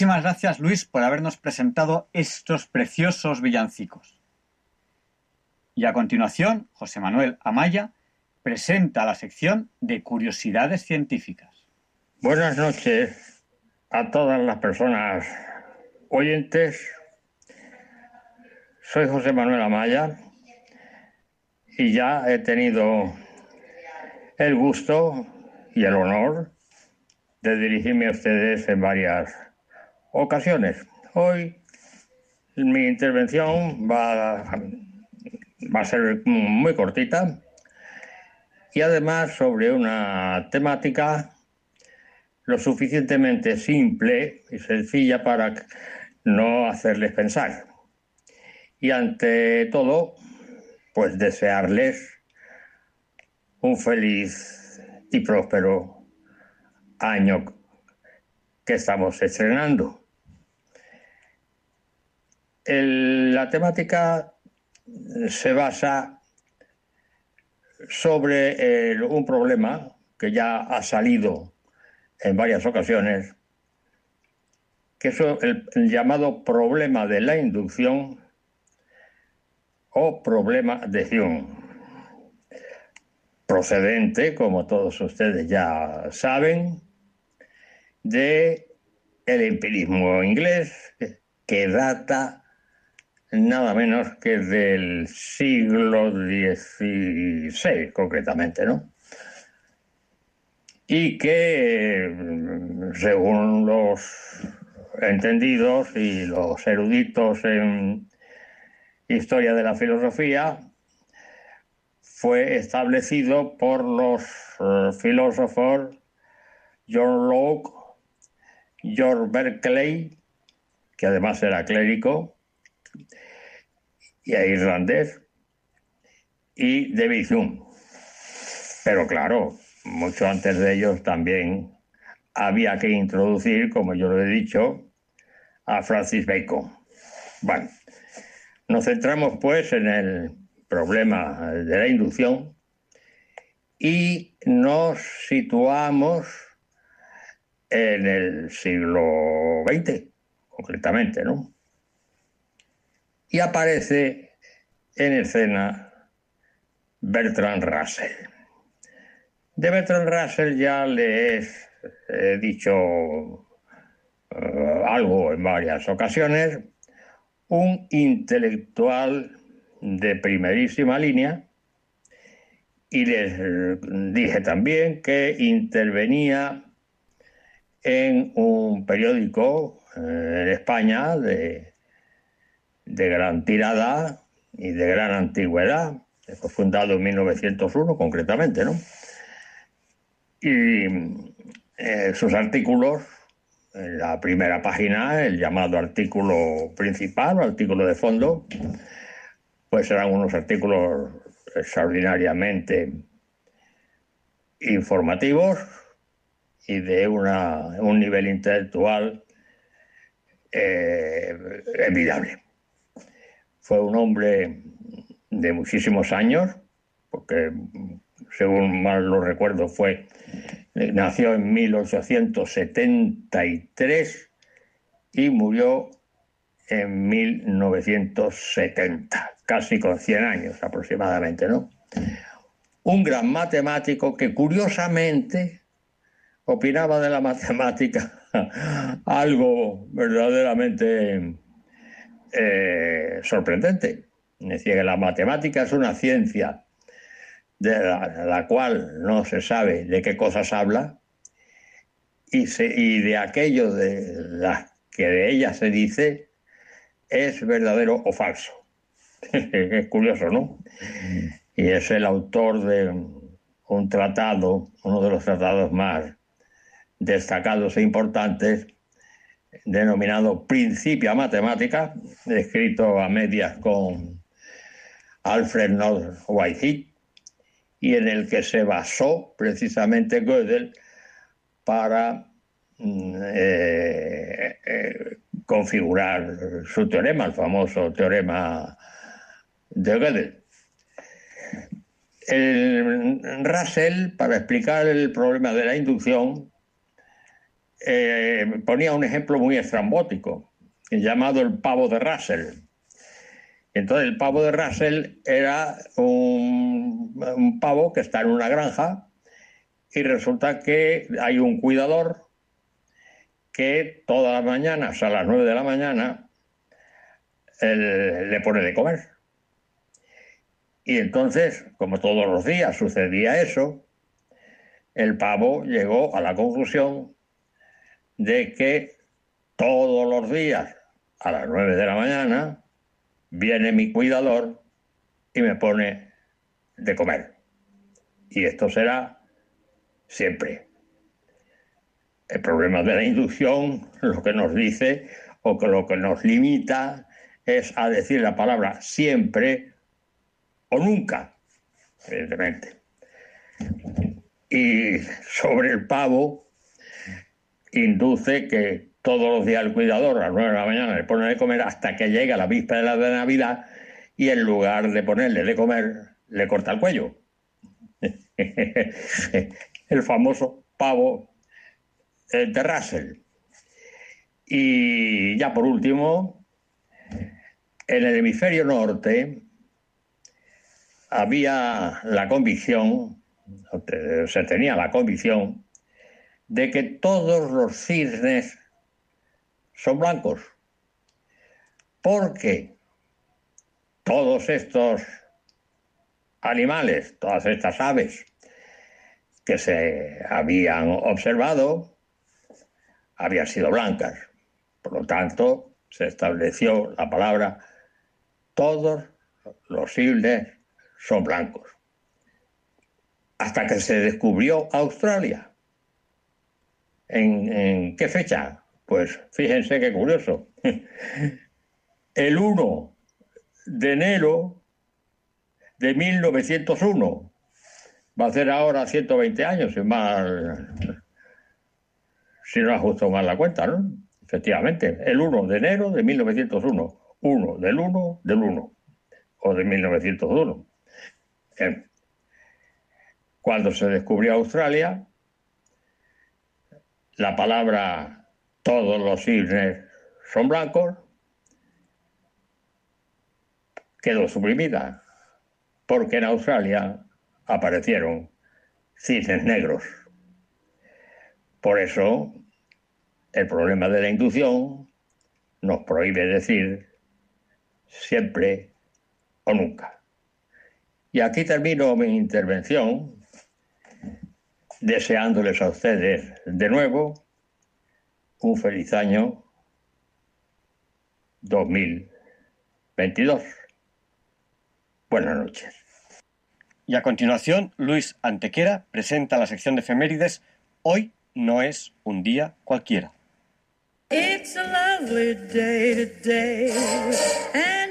Muchísimas gracias Luis por habernos presentado estos preciosos villancicos. Y a continuación, José Manuel Amaya presenta la sección de curiosidades científicas. Buenas noches a todas las personas oyentes. Soy José Manuel Amaya y ya he tenido el gusto y el honor de dirigirme a ustedes en varias ocasiones. Hoy mi intervención va, va a ser muy cortita y además sobre una temática lo suficientemente simple y sencilla para no hacerles pensar. Y ante todo, pues desearles un feliz y próspero año que estamos estrenando la temática se basa sobre eh, un problema que ya ha salido en varias ocasiones, que es el, llamado problema de la inducción o problema de Hume, procedente, como todos ustedes ya saben, de empirismo inglés que data nada menos que del siglo XVI, concretamente, ¿no? Y que, según los entendidos y los eruditos en historia de la filosofía, fue establecido por los eh, filósofos John Locke, George Berkeley, que además era clérigo, y a irlandés y de Hume. Pero claro, mucho antes de ellos también había que introducir, como yo lo he dicho, a Francis Bacon. Bueno, nos centramos pues en el problema de la inducción y nos situamos en el siglo XX, concretamente, ¿no? Y aparece en escena Bertrand Russell. De Bertrand Russell ya le he dicho eh, algo en varias ocasiones, un intelectual de primerísima línea Y les dije también que intervenía en un periódico en España de, de gran tirada y de gran antigüedad, fue fundado en 1901 concretamente, ¿no? Y eh, sus artículos, en la primera página, el llamado artículo principal o artículo de fondo, pues eran unos artículos extraordinariamente informativos y de una, un nivel intelectual eh, envidiable. Fue un hombre de muchísimos años, porque según mal lo recuerdo fue, nació en 1873 y murió en 1970, casi con 100 años aproximadamente, ¿no? Un gran matemático que curiosamente opinaba de la [LAUGHS] matemática algo verdaderamente eh, sorprendente. Decía que la matemática es una ciencia de la, cual no se sabe de qué cosas habla y, y de aquello de las que de ella se dice es verdadero o falso. [LAUGHS] es curioso, ¿no? Y es el autor de un tratado, uno de los tratados más destacados e importantes, denominado Principia Matemática, escrito a medias con Alfred North Whitehead, y en el que se basó precisamente Gödel para mm, eh, eh, configurar su teorema, el famoso teorema de Gödel. Russell, para explicar el problema de la inducción, eh, ponía un ejemplo muy estrambótico, llamado el pavo de Russell. Entonces el pavo de Russell era un, pavo que está en una granja y resulta que hay un cuidador que todas las mañanas, a las 9 de la mañana, le pone de comer. Y entonces, como todos los días sucedía eso, el pavo llegó a la conclusión de que todos los días a las 9 de la mañana viene mi cuidador y me pone de comer. Y esto será siempre. El problema de la inducción lo que nos dice o que lo que nos limita es a decir la palabra siempre o nunca, evidentemente. Y sobre el pavo, induce que todos los días el cuidador a las 9 de la mañana le pone de comer hasta que llega la víspera de Navidad y en lugar de ponerle de comer, le corta el cuello. [LAUGHS] el famoso pavo de Russell. Y ya por último, en el hemisferio norte había la convicción, se tenía la convicción, de que todos los cisnes son blancos. Porque todos estos animales, todas estas aves que se habían observado, habían sido blancas. Por lo tanto, se estableció la palabra todos los cisnes son blancos. Hasta que se descubrió Australia ¿En, qué fecha? Pues fíjense qué curioso. [LAUGHS] El 1 de enero de 1901. Va a ser ahora 120 años, si, mal, si no ajusto mal la cuenta, ¿no? Efectivamente, el 1 de enero de 1901. 1 del 1 del 1. O de 1901. Cuando se descubrió Australia, la palabra todos los cisnes son blancos quedó suprimida, porque en Australia aparecieron cisnes negros. Por eso, el problema de la inducción nos prohíbe decir siempre o nunca. Y aquí termino mi intervención deseándoles a ustedes de nuevo un feliz año 2022. Buenas noches. Y a continuación, Luis Antequera presenta la sección de efemérides Hoy no es un día cualquiera. It's a lovely day today, and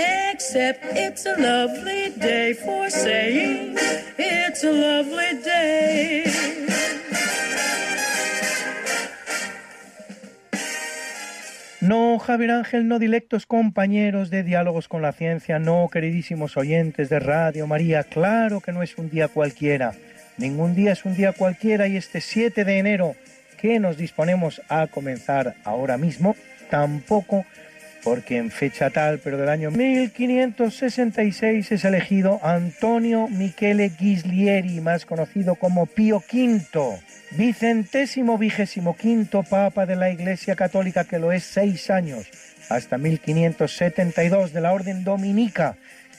Except it's a lovely day for saying it's a lovely day. No, Javier Ángel, no dilectos compañeros de diálogos con la ciencia, no, queridísimos oyentes de Radio María, claro que no es un día cualquiera. Ningún día es un día cualquiera y este 7 de enero que nos disponemos a comenzar ahora mismo, tampoco porque en fecha tal, pero del año 1566 es elegido Antonio Michele Ghislieri, más conocido como Pío V, vicentésimo vigésimo quinto Papa de la Iglesia Católica, que lo es seis años, hasta 1572 de la Orden Dominica,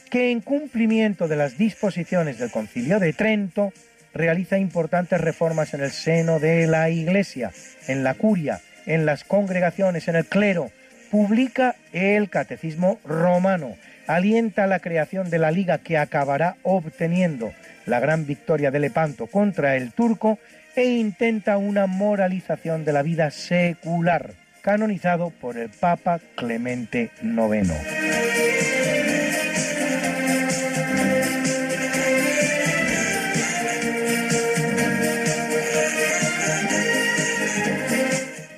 que en cumplimiento de las disposiciones del Concilio de Trento realiza importantes reformas en el seno de la Iglesia, en la curia, en las congregaciones, en el clero, publica el Catecismo Romano, alienta la creación de la liga que acabará obteniendo la gran victoria de Lepanto contra el turco e intenta una moralización de la vida secular, canonizado por el Papa Clemente IX.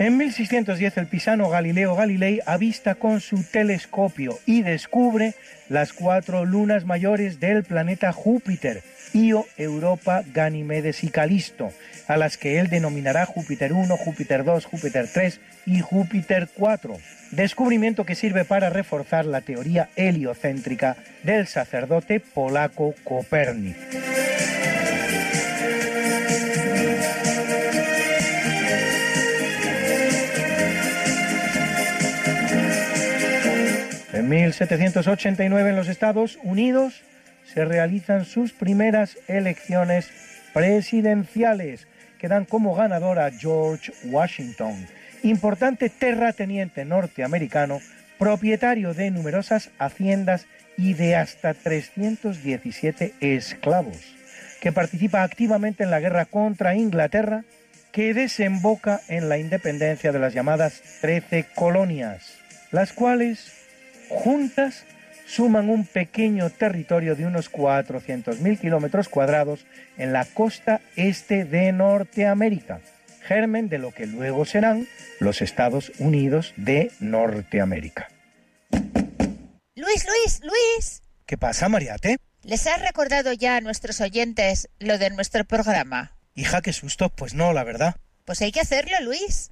En 1610 el pisano Galileo Galilei avista con su telescopio y descubre las cuatro lunas mayores del planeta Júpiter, Io, Europa, Ganímedes y Calisto, a las que él denominará Júpiter 1, Júpiter 2, Júpiter 3 y Júpiter 4. Descubrimiento que sirve para reforzar la teoría heliocéntrica del sacerdote polaco Copérnico. En 1789 en los Estados Unidos se realizan sus primeras elecciones presidenciales que dan como ganador a George Washington, importante terrateniente norteamericano, propietario de numerosas haciendas y de hasta 317 esclavos, que participa activamente en la guerra contra Inglaterra, que desemboca en la independencia de las llamadas Trece colonias, las cuales juntas suman un pequeño territorio de unos 400.000 kilómetros cuadrados en la costa este de Norteamérica, germen de lo que luego serán los Estados Unidos de Norteamérica. Luis, Luis, Luis. ¿Qué pasa, Mariate? ¿Les has recordado ya a nuestros oyentes lo de nuestro programa? Hija, qué susto, pues no, la verdad. Pues hay que hacerlo, Luis.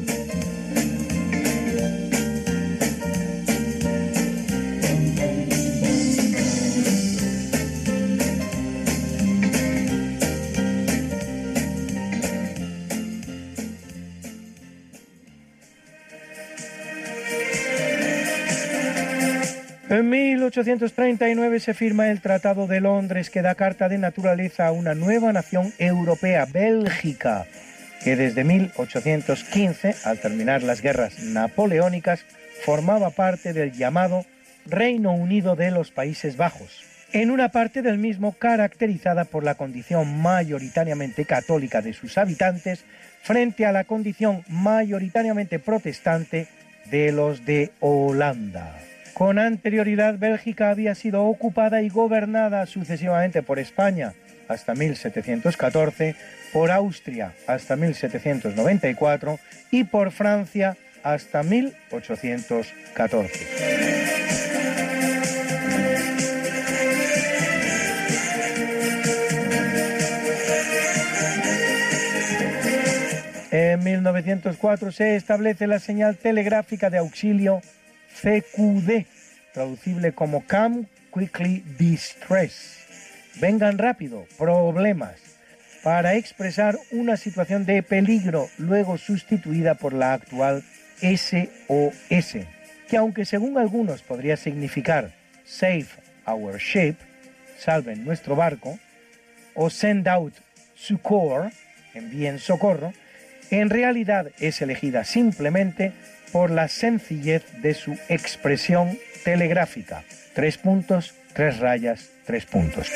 En 1839 se firma el Tratado de Londres que da carta de naturaleza a una nueva nación europea, Bélgica, que desde 1815, al terminar las guerras napoleónicas, formaba parte del llamado Reino Unido de los Países Bajos, en una parte del mismo caracterizada por la condición mayoritariamente católica de sus habitantes frente a la condición mayoritariamente protestante de los de Holanda. Con anterioridad, Bélgica había sido ocupada y gobernada sucesivamente por España hasta 1714, por Austria hasta 1794 y por Francia hasta 1814. En 1904 se establece la señal telegráfica de auxilio CQD, traducible como Come Quickly Distress. Vengan rápido, problemas, para expresar una situación de peligro, luego sustituida por la actual SOS, que aunque según algunos podría significar Save Our Ship, salven nuestro barco, o Send Out Succor, envíen socorro, en realidad es elegida simplemente por la sencillez de su expresión telegráfica. Tres puntos, tres rayas, tres puntos.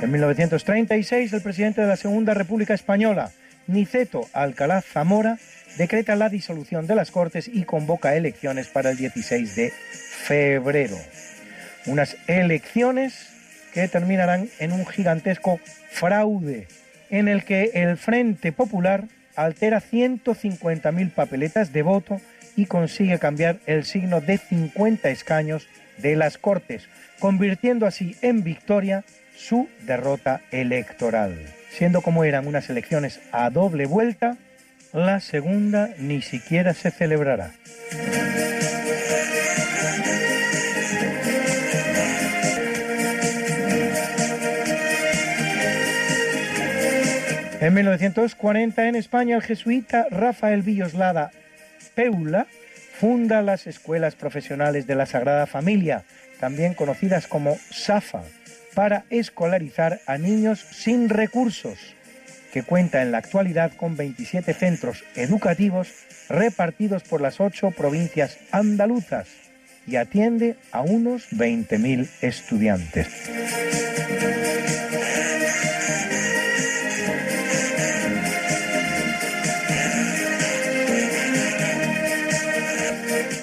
En 1936, el presidente de la Segunda República Española, Niceto Alcalá Zamora, decreta la disolución de las Cortes y convoca elecciones para el 16 de febrero. Unas elecciones que terminarán en un gigantesco fraude en el que el Frente Popular altera 150.000 papeletas de voto y consigue cambiar el signo de 50 escaños de las Cortes, convirtiendo así en victoria su derrota electoral. Siendo como eran unas elecciones a doble vuelta, la segunda ni siquiera se celebrará. En 1940 en España el jesuita Rafael Villoslada Peula funda las escuelas profesionales de la Sagrada Familia, también conocidas como SAFA, para escolarizar a niños sin recursos, que cuenta en la actualidad con 27 centros educativos repartidos por las ocho provincias andaluzas y atiende a unos 20.000 estudiantes.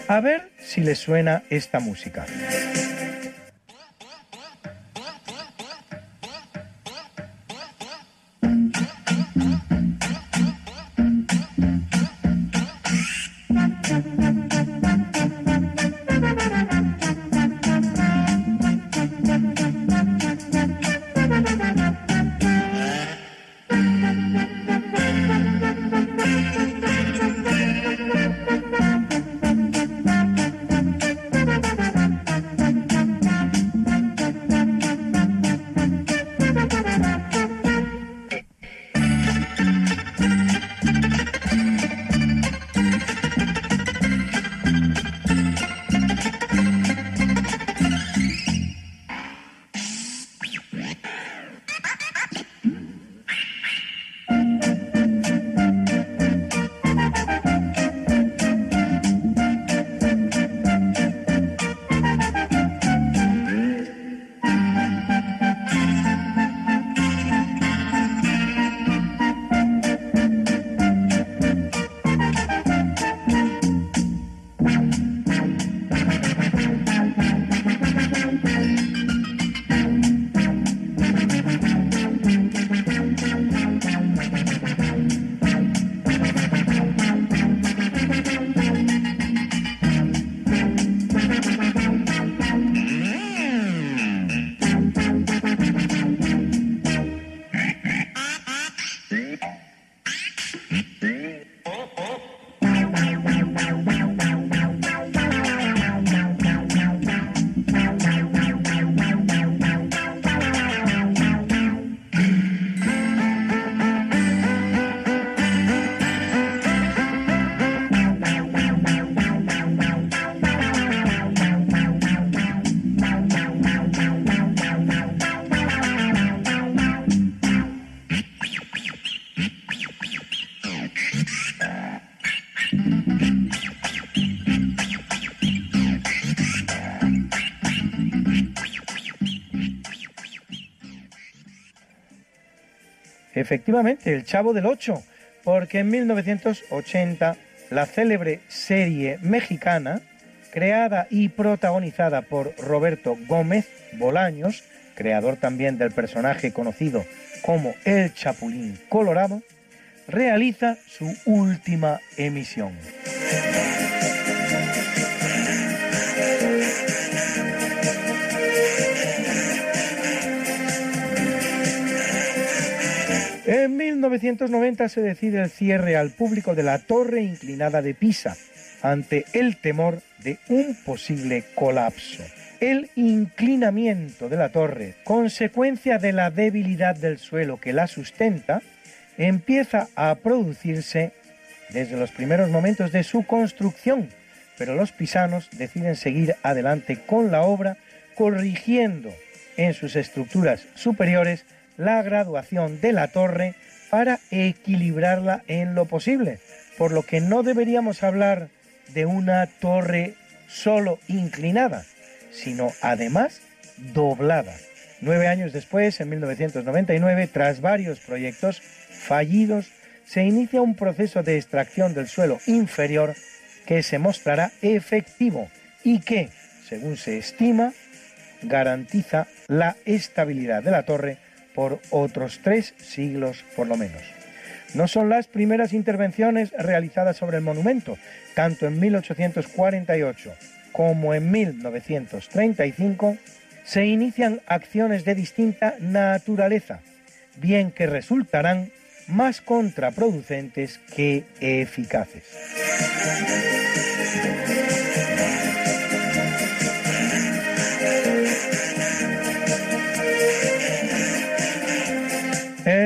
A ver si les suena esta música. Efectivamente, El Chavo del Ocho, porque en 1980 la célebre serie mexicana, creada y protagonizada por Roberto Gómez Bolaños, creador también del personaje conocido como El Chapulín Colorado, realiza su última emisión. 1990 se decide el cierre al público de la torre inclinada de Pisa ante el temor de un posible colapso. El inclinamiento de la torre, consecuencia de la debilidad del suelo que la sustenta, empieza a producirse desde los primeros momentos de su construcción, pero los pisanos deciden seguir adelante con la obra, corrigiendo en sus estructuras superiores la graduación de la torre para equilibrarla en lo posible, por lo que no deberíamos hablar de una torre solo inclinada, sino además doblada. Nueve años después, en 1999, tras varios proyectos fallidos, se inicia un proceso de extracción del suelo inferior que se mostrará efectivo y que, según se estima, garantiza la estabilidad de la torre por otros tres siglos por lo menos. No son las primeras intervenciones realizadas sobre el monumento, tanto en 1848 como en 1935 se inician acciones de distinta naturaleza, bien que resultarán más contraproducentes que eficaces.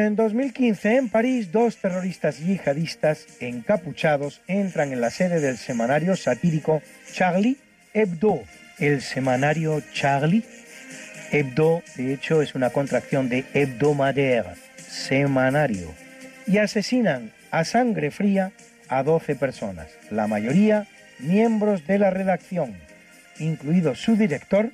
En 2015, en París, dos terroristas yihadistas encapuchados entran en la sede del semanario satírico Charlie Hebdo. El semanario Charlie Hebdo, de hecho, es una contracción de hebdomadaire, semanario, y asesinan a sangre fría a 12 personas, la mayoría miembros de la redacción, incluido su director,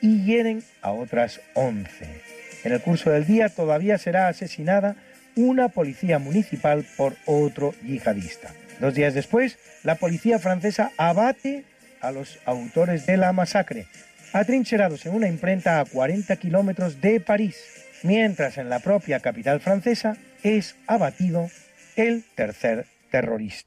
y hieren a otras 11. En el curso del día todavía será asesinada una policía municipal por otro yihadista. Dos días después, la policía francesa abate a los autores de la masacre, atrincherados en una imprenta a 40 kilómetros de París, mientras en la propia capital francesa es abatido el tercer terrorista.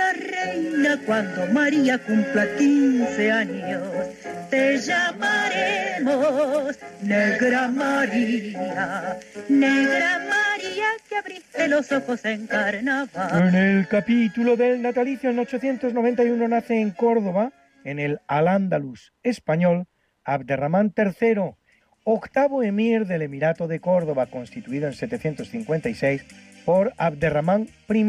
la reina cuando María cumpla 15 años. Te llamaremos Negra María, Negra María que abriste los ojos en carnaval. En el capítulo del natalicio en 891 nace en Córdoba, en el Al-Ándalus español, Abderramán III, octavo emir del Emirato de Córdoba, constituido en 756 por Abderramán I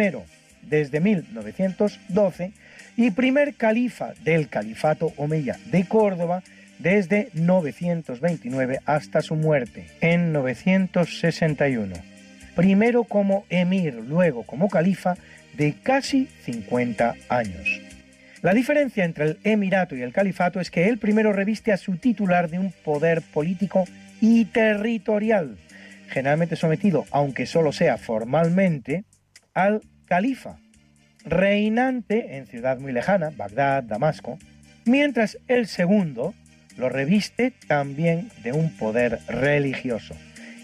desde 1912 y primer califa del Califato Omeya de Córdoba desde 929 hasta su muerte en 961. Primero como emir, luego como califa de casi 50 años. La diferencia entre el emirato y el califato es que el primero reviste a su titular de un poder político y territorial, generalmente sometido, aunque solo sea formalmente, al califa, reinante en ciudad muy lejana, Bagdad, Damasco, mientras el segundo lo reviste también de un poder religioso.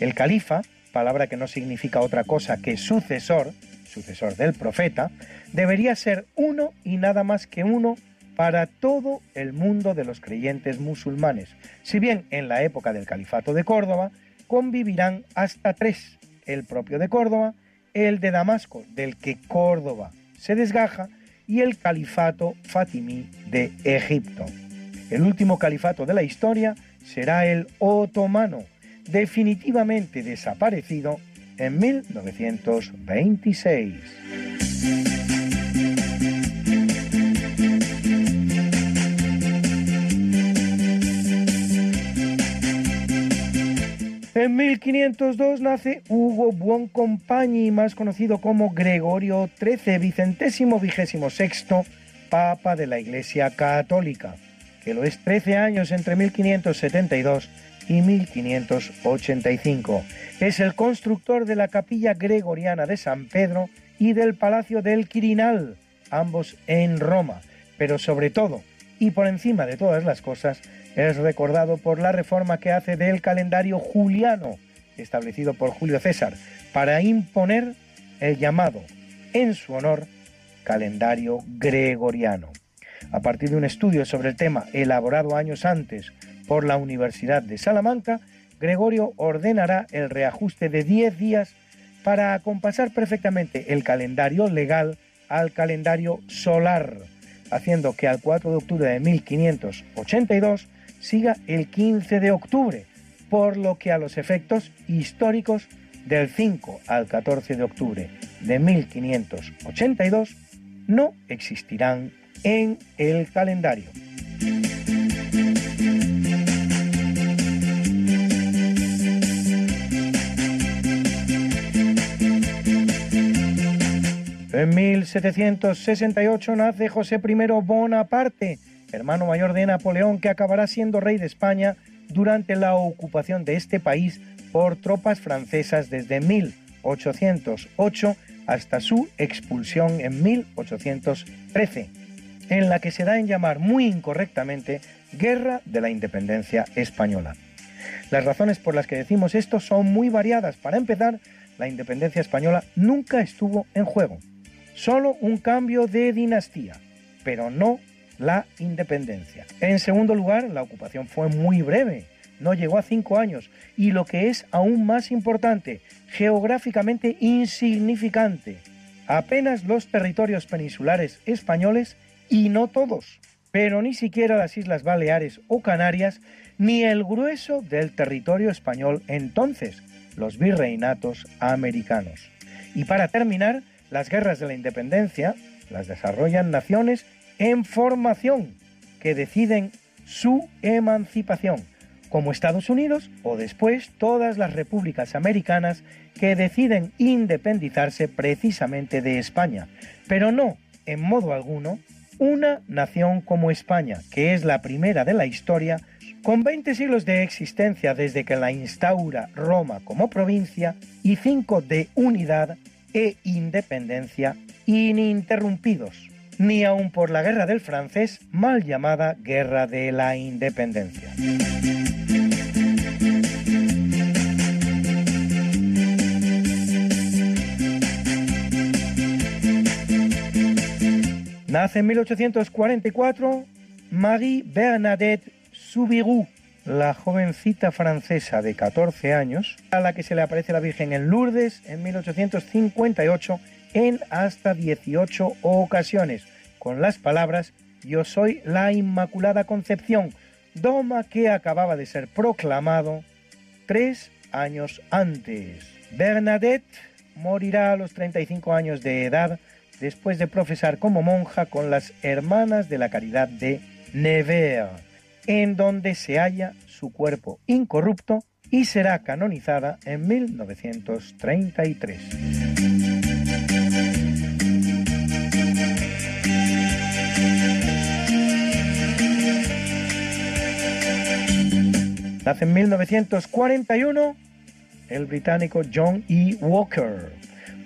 El califa, palabra que no significa otra cosa que sucesor, sucesor del profeta, debería ser uno y nada más que uno para todo el mundo de los creyentes musulmanes, si bien en la época del califato de Córdoba convivirán hasta tres, el propio de Córdoba, el de Damasco, del que Córdoba se desgaja, y el califato fatimí de Egipto. El último califato de la historia será el otomano, definitivamente desaparecido en 1926. En 1502 nace Hugo Buoncompagni, más conocido como Gregorio XIII, vicentésimo vigésimo sexto Papa de la Iglesia Católica, que lo es 13 años entre 1572 y 1585. Es el constructor de la capilla gregoriana de San Pedro y del Palacio del Quirinal, ambos en Roma, pero sobre todo y por encima de todas las cosas es recordado por la reforma que hace del calendario juliano, establecido por Julio César, para imponer el llamado, en su honor, calendario gregoriano. A partir de un estudio sobre el tema elaborado años antes por la Universidad de Salamanca, Gregorio ordenará el reajuste de 10 días para acompasar perfectamente el calendario legal al calendario solar, haciendo que al 4 de octubre de 1582 siga el 15 de octubre, por lo que a los efectos históricos del 5 al 14 de octubre de 1582 no existirán en el calendario. En 1768 nace José I Bonaparte, hermano mayor de Napoleón, que acabará siendo rey de España durante la ocupación de este país por tropas francesas desde 1808 hasta su expulsión en 1813, en la que se da en llamar muy incorrectamente Guerra de la Independencia Española. Las razones por las que decimos esto son muy variadas. Para empezar, la independencia española nunca estuvo en juego, solo un cambio de dinastía, pero no la independencia. En segundo lugar, la ocupación fue muy breve, no llegó a cinco años, y lo que es aún más importante, geográficamente insignificante, apenas los territorios peninsulares españoles y no todos, pero ni siquiera las Islas Baleares o Canarias, ni el grueso del territorio español entonces, los virreinatos americanos. Y para terminar, las guerras de la independencia las desarrollan naciones en formación que deciden su emancipación, como Estados Unidos o después todas las repúblicas americanas que deciden independizarse precisamente de España, pero no, en modo alguno, una nación como España, que es la primera de la historia, con 20 siglos de existencia desde que la instaura Roma como provincia y 5 de unidad e independencia ininterrumpidos ni aun por la guerra del francés, mal llamada Guerra de la Independencia. Nace en 1844 Marie Bernadette Soubirous, la jovencita francesa de 14 años, a la que se le aparece la Virgen en Lourdes en 1858 en hasta 18 ocasiones, con las palabras Yo soy la Inmaculada Concepción, doma que acababa de ser proclamado tres años antes. Bernadette morirá a los 35 años de edad después de profesar como monja con las Hermanas de la Caridad de Nevers, en donde se halla su cuerpo incorrupto y será canonizada en 1933. Nace en 1941 el británico John E. Walker,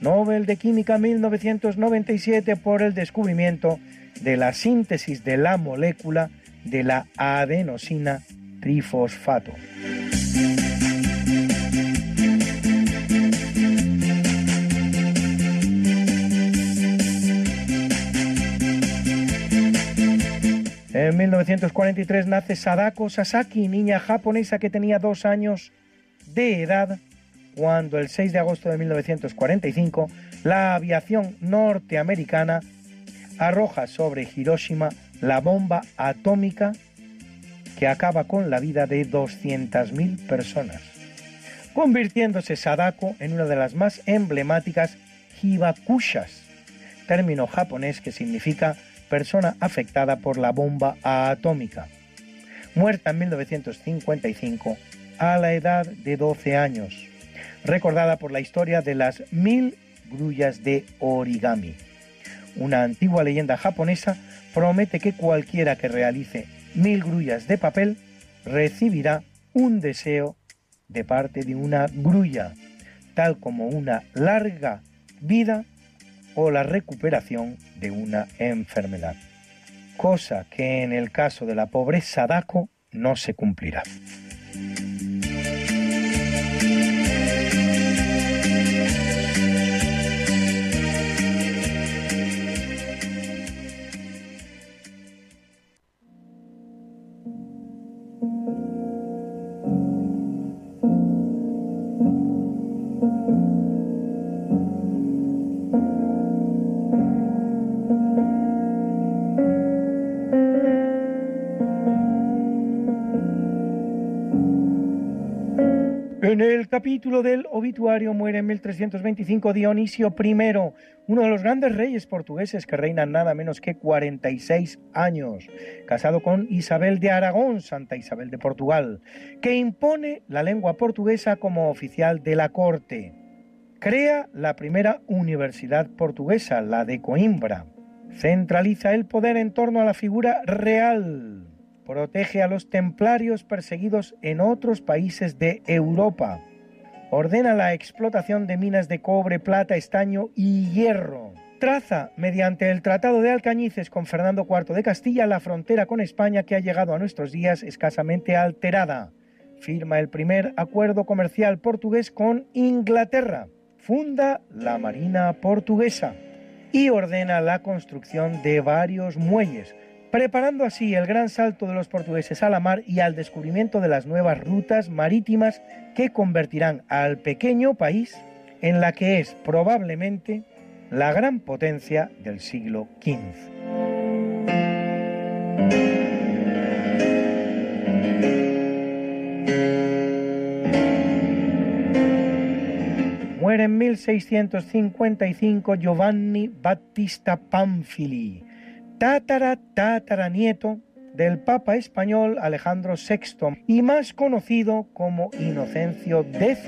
Nobel de Química 1997 por el descubrimiento de la síntesis de la molécula de la adenosina trifosfato. En 1943 nace Sadako Sasaki, niña japonesa que tenía dos años de edad cuando el 6 de agosto de 1945 la aviación norteamericana arroja sobre Hiroshima la bomba atómica que acaba con la vida de 200.000 personas, convirtiéndose Sadako en una de las más emblemáticas hibakushas, término japonés que significa persona afectada por la bomba atómica, muerta en 1955 a la edad de 12 años, recordada por la historia de las mil grullas de origami. Una antigua leyenda japonesa promete que cualquiera que realice mil grullas de papel recibirá un deseo de parte de una grulla, tal como una larga vida o la recuperación de una enfermedad, cosa que en el caso de la pobre Sadako no se cumplirá. En el capítulo del obituario muere en 1325 Dionisio I, uno de los grandes reyes portugueses que reinan nada menos que 46 años, casado con Isabel de Aragón, Santa Isabel de Portugal, que impone la lengua portuguesa como oficial de la corte. Crea la primera universidad portuguesa, la de Coimbra. Centraliza el poder en torno a la figura real protege a los templarios perseguidos en otros países de Europa, ordena la explotación de minas de cobre, plata, estaño y hierro, traza mediante el Tratado de Alcañices con Fernando IV de Castilla la frontera con España que ha llegado a nuestros días escasamente alterada, firma el primer acuerdo comercial portugués con Inglaterra, funda la Marina portuguesa. Y ordena la construcción de varios muelles, preparando así el gran salto de los portugueses a la mar y al descubrimiento de las nuevas rutas marítimas que convertirán al pequeño país en la que es probablemente la gran potencia del siglo XV. Muere en 1655 Giovanni Battista Pamphili, tátara tátara nieto del Papa español Alejandro VI y más conocido como Inocencio X,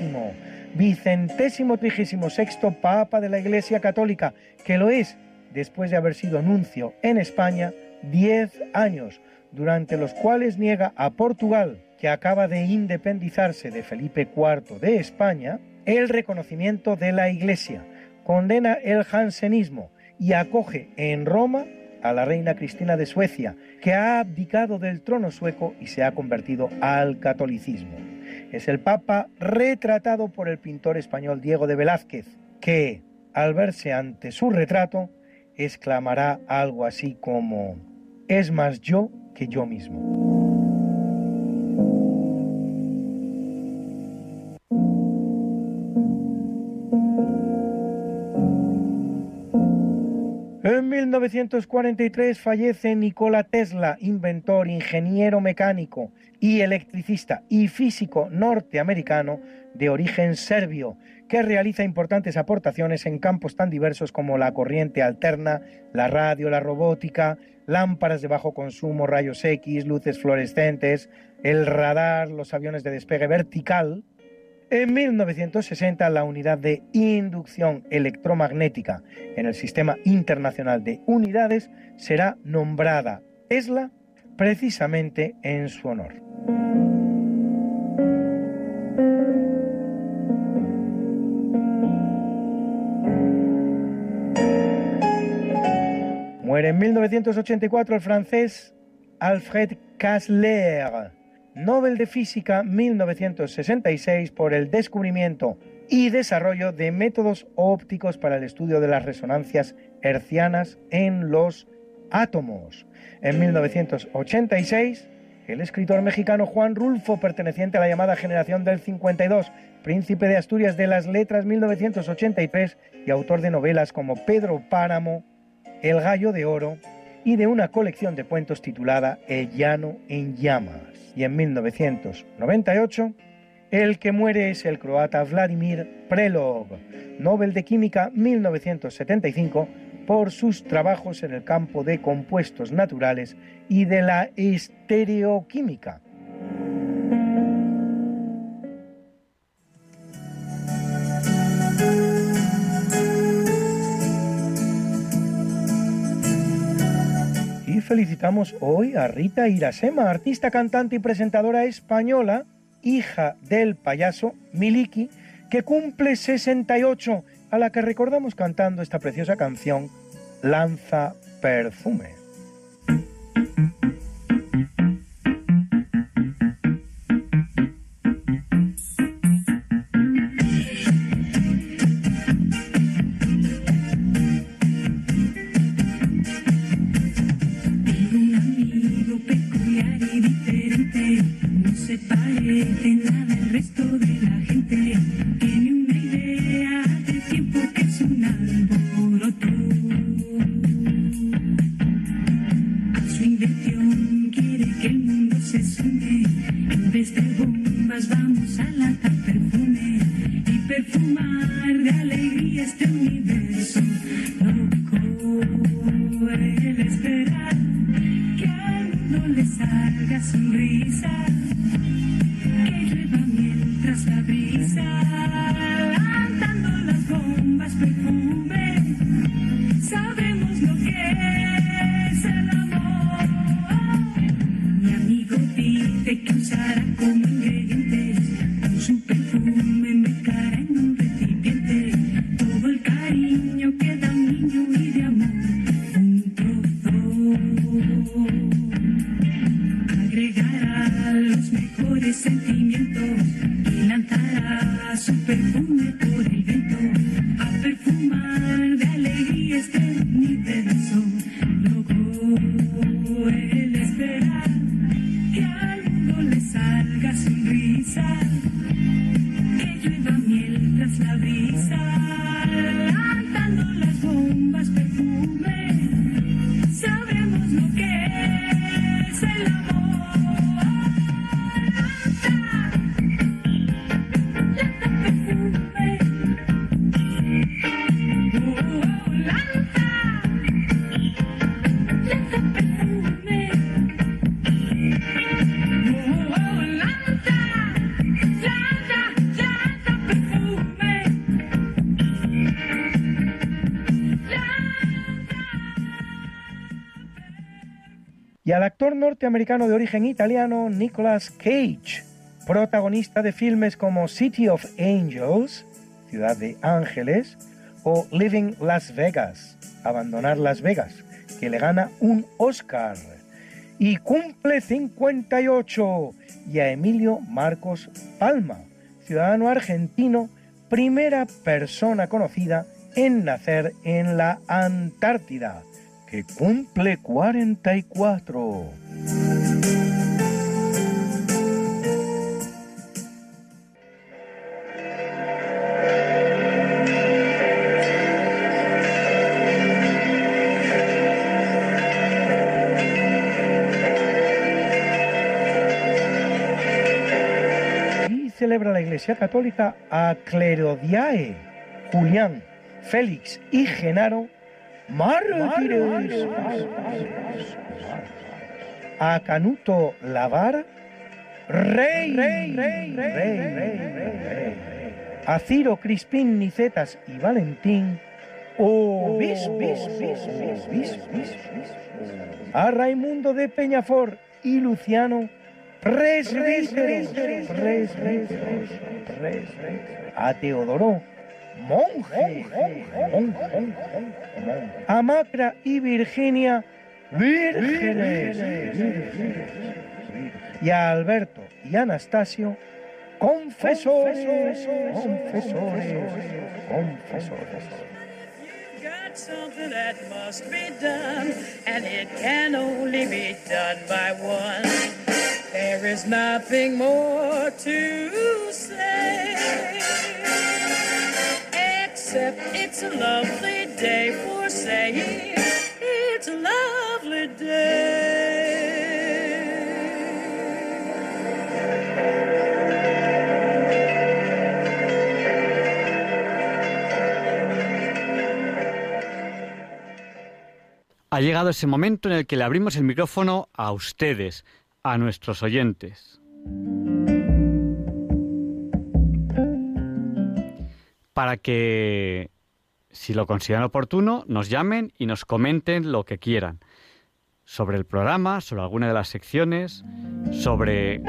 vicentésimo trigésimo sexto Papa de la Iglesia Católica, que lo es después de haber sido nuncio en España 10 años, durante los cuales niega a Portugal, que acaba de independizarse de Felipe IV de España, el reconocimiento de la Iglesia, condena el jansenismo y acoge en Roma a la reina Cristina de Suecia, que ha abdicado del trono sueco y se ha convertido al catolicismo. Es el Papa retratado por el pintor español Diego de Velázquez, que, al verse ante su retrato, exclamará algo así como, es más yo que yo mismo. 1943 fallece Nikola Tesla, inventor, ingeniero mecánico y electricista y físico norteamericano de origen serbio, que realiza importantes aportaciones en campos tan diversos como la corriente alterna, la radio, la robótica, lámparas de bajo consumo, rayos X, luces fluorescentes, el radar, los aviones de despegue vertical, en 1960, la unidad de inducción electromagnética en el Sistema Internacional de Unidades será nombrada Tesla precisamente en su honor. Muere en 1984 el francés Alfred Kastler Nobel de Física 1966 por el descubrimiento y desarrollo de métodos ópticos para el estudio de las resonancias hercianas en los átomos. En 1986, el escritor mexicano Juan Rulfo, perteneciente a la llamada generación del 52, príncipe de Asturias de las letras 1983 y autor de novelas como Pedro Páramo, El gallo de oro y de una colección de cuentos titulada El llano en llamas y en 1998 el que muere es el croata Vladimir Prelog, Nobel de Química 1975 por sus trabajos en el campo de compuestos naturales y de la estereoquímica. Felicitamos hoy a Rita Irasema, artista, cantante y presentadora española, hija del payaso Miliki, que cumple 68, a la que recordamos cantando esta preciosa canción, Lanza Perfume. Norteamericano de origen italiano Nicolas Cage, protagonista de filmes como City of Angels, Ciudad de Ángeles, o Living Las Vegas, Abandonar Las Vegas, que le gana un Oscar. Y cumple 58. Y a Emilio Marcos Palma, ciudadano argentino, primera persona conocida en nacer en la Antártida cumple 44. Y celebra la Iglesia Católica a Clerodiae, Julián, Félix y Genaro mártires, a Canuto Lavar, rey, rey, rey, rey, a Ciro Crispín Nicetas y Valentín, a Raimundo de Peñafort y Luciano, a Teodoro, monje, a Macra y Virginia, vírgenes, y a Alberto y Anastasio, confesores, confesores, confesores. something that must be done, and it can only be done by one. There is nothing more to say it's a lovely day for saying it's a lovely day. Ha llegado ese momento en el que le abrimos el micrófono a ustedes, a nuestros oyentes. Para que, si lo consideran oportuno, nos llamen y nos comenten lo que quieran. sobre el programa, sobre alguna de las secciones, sobre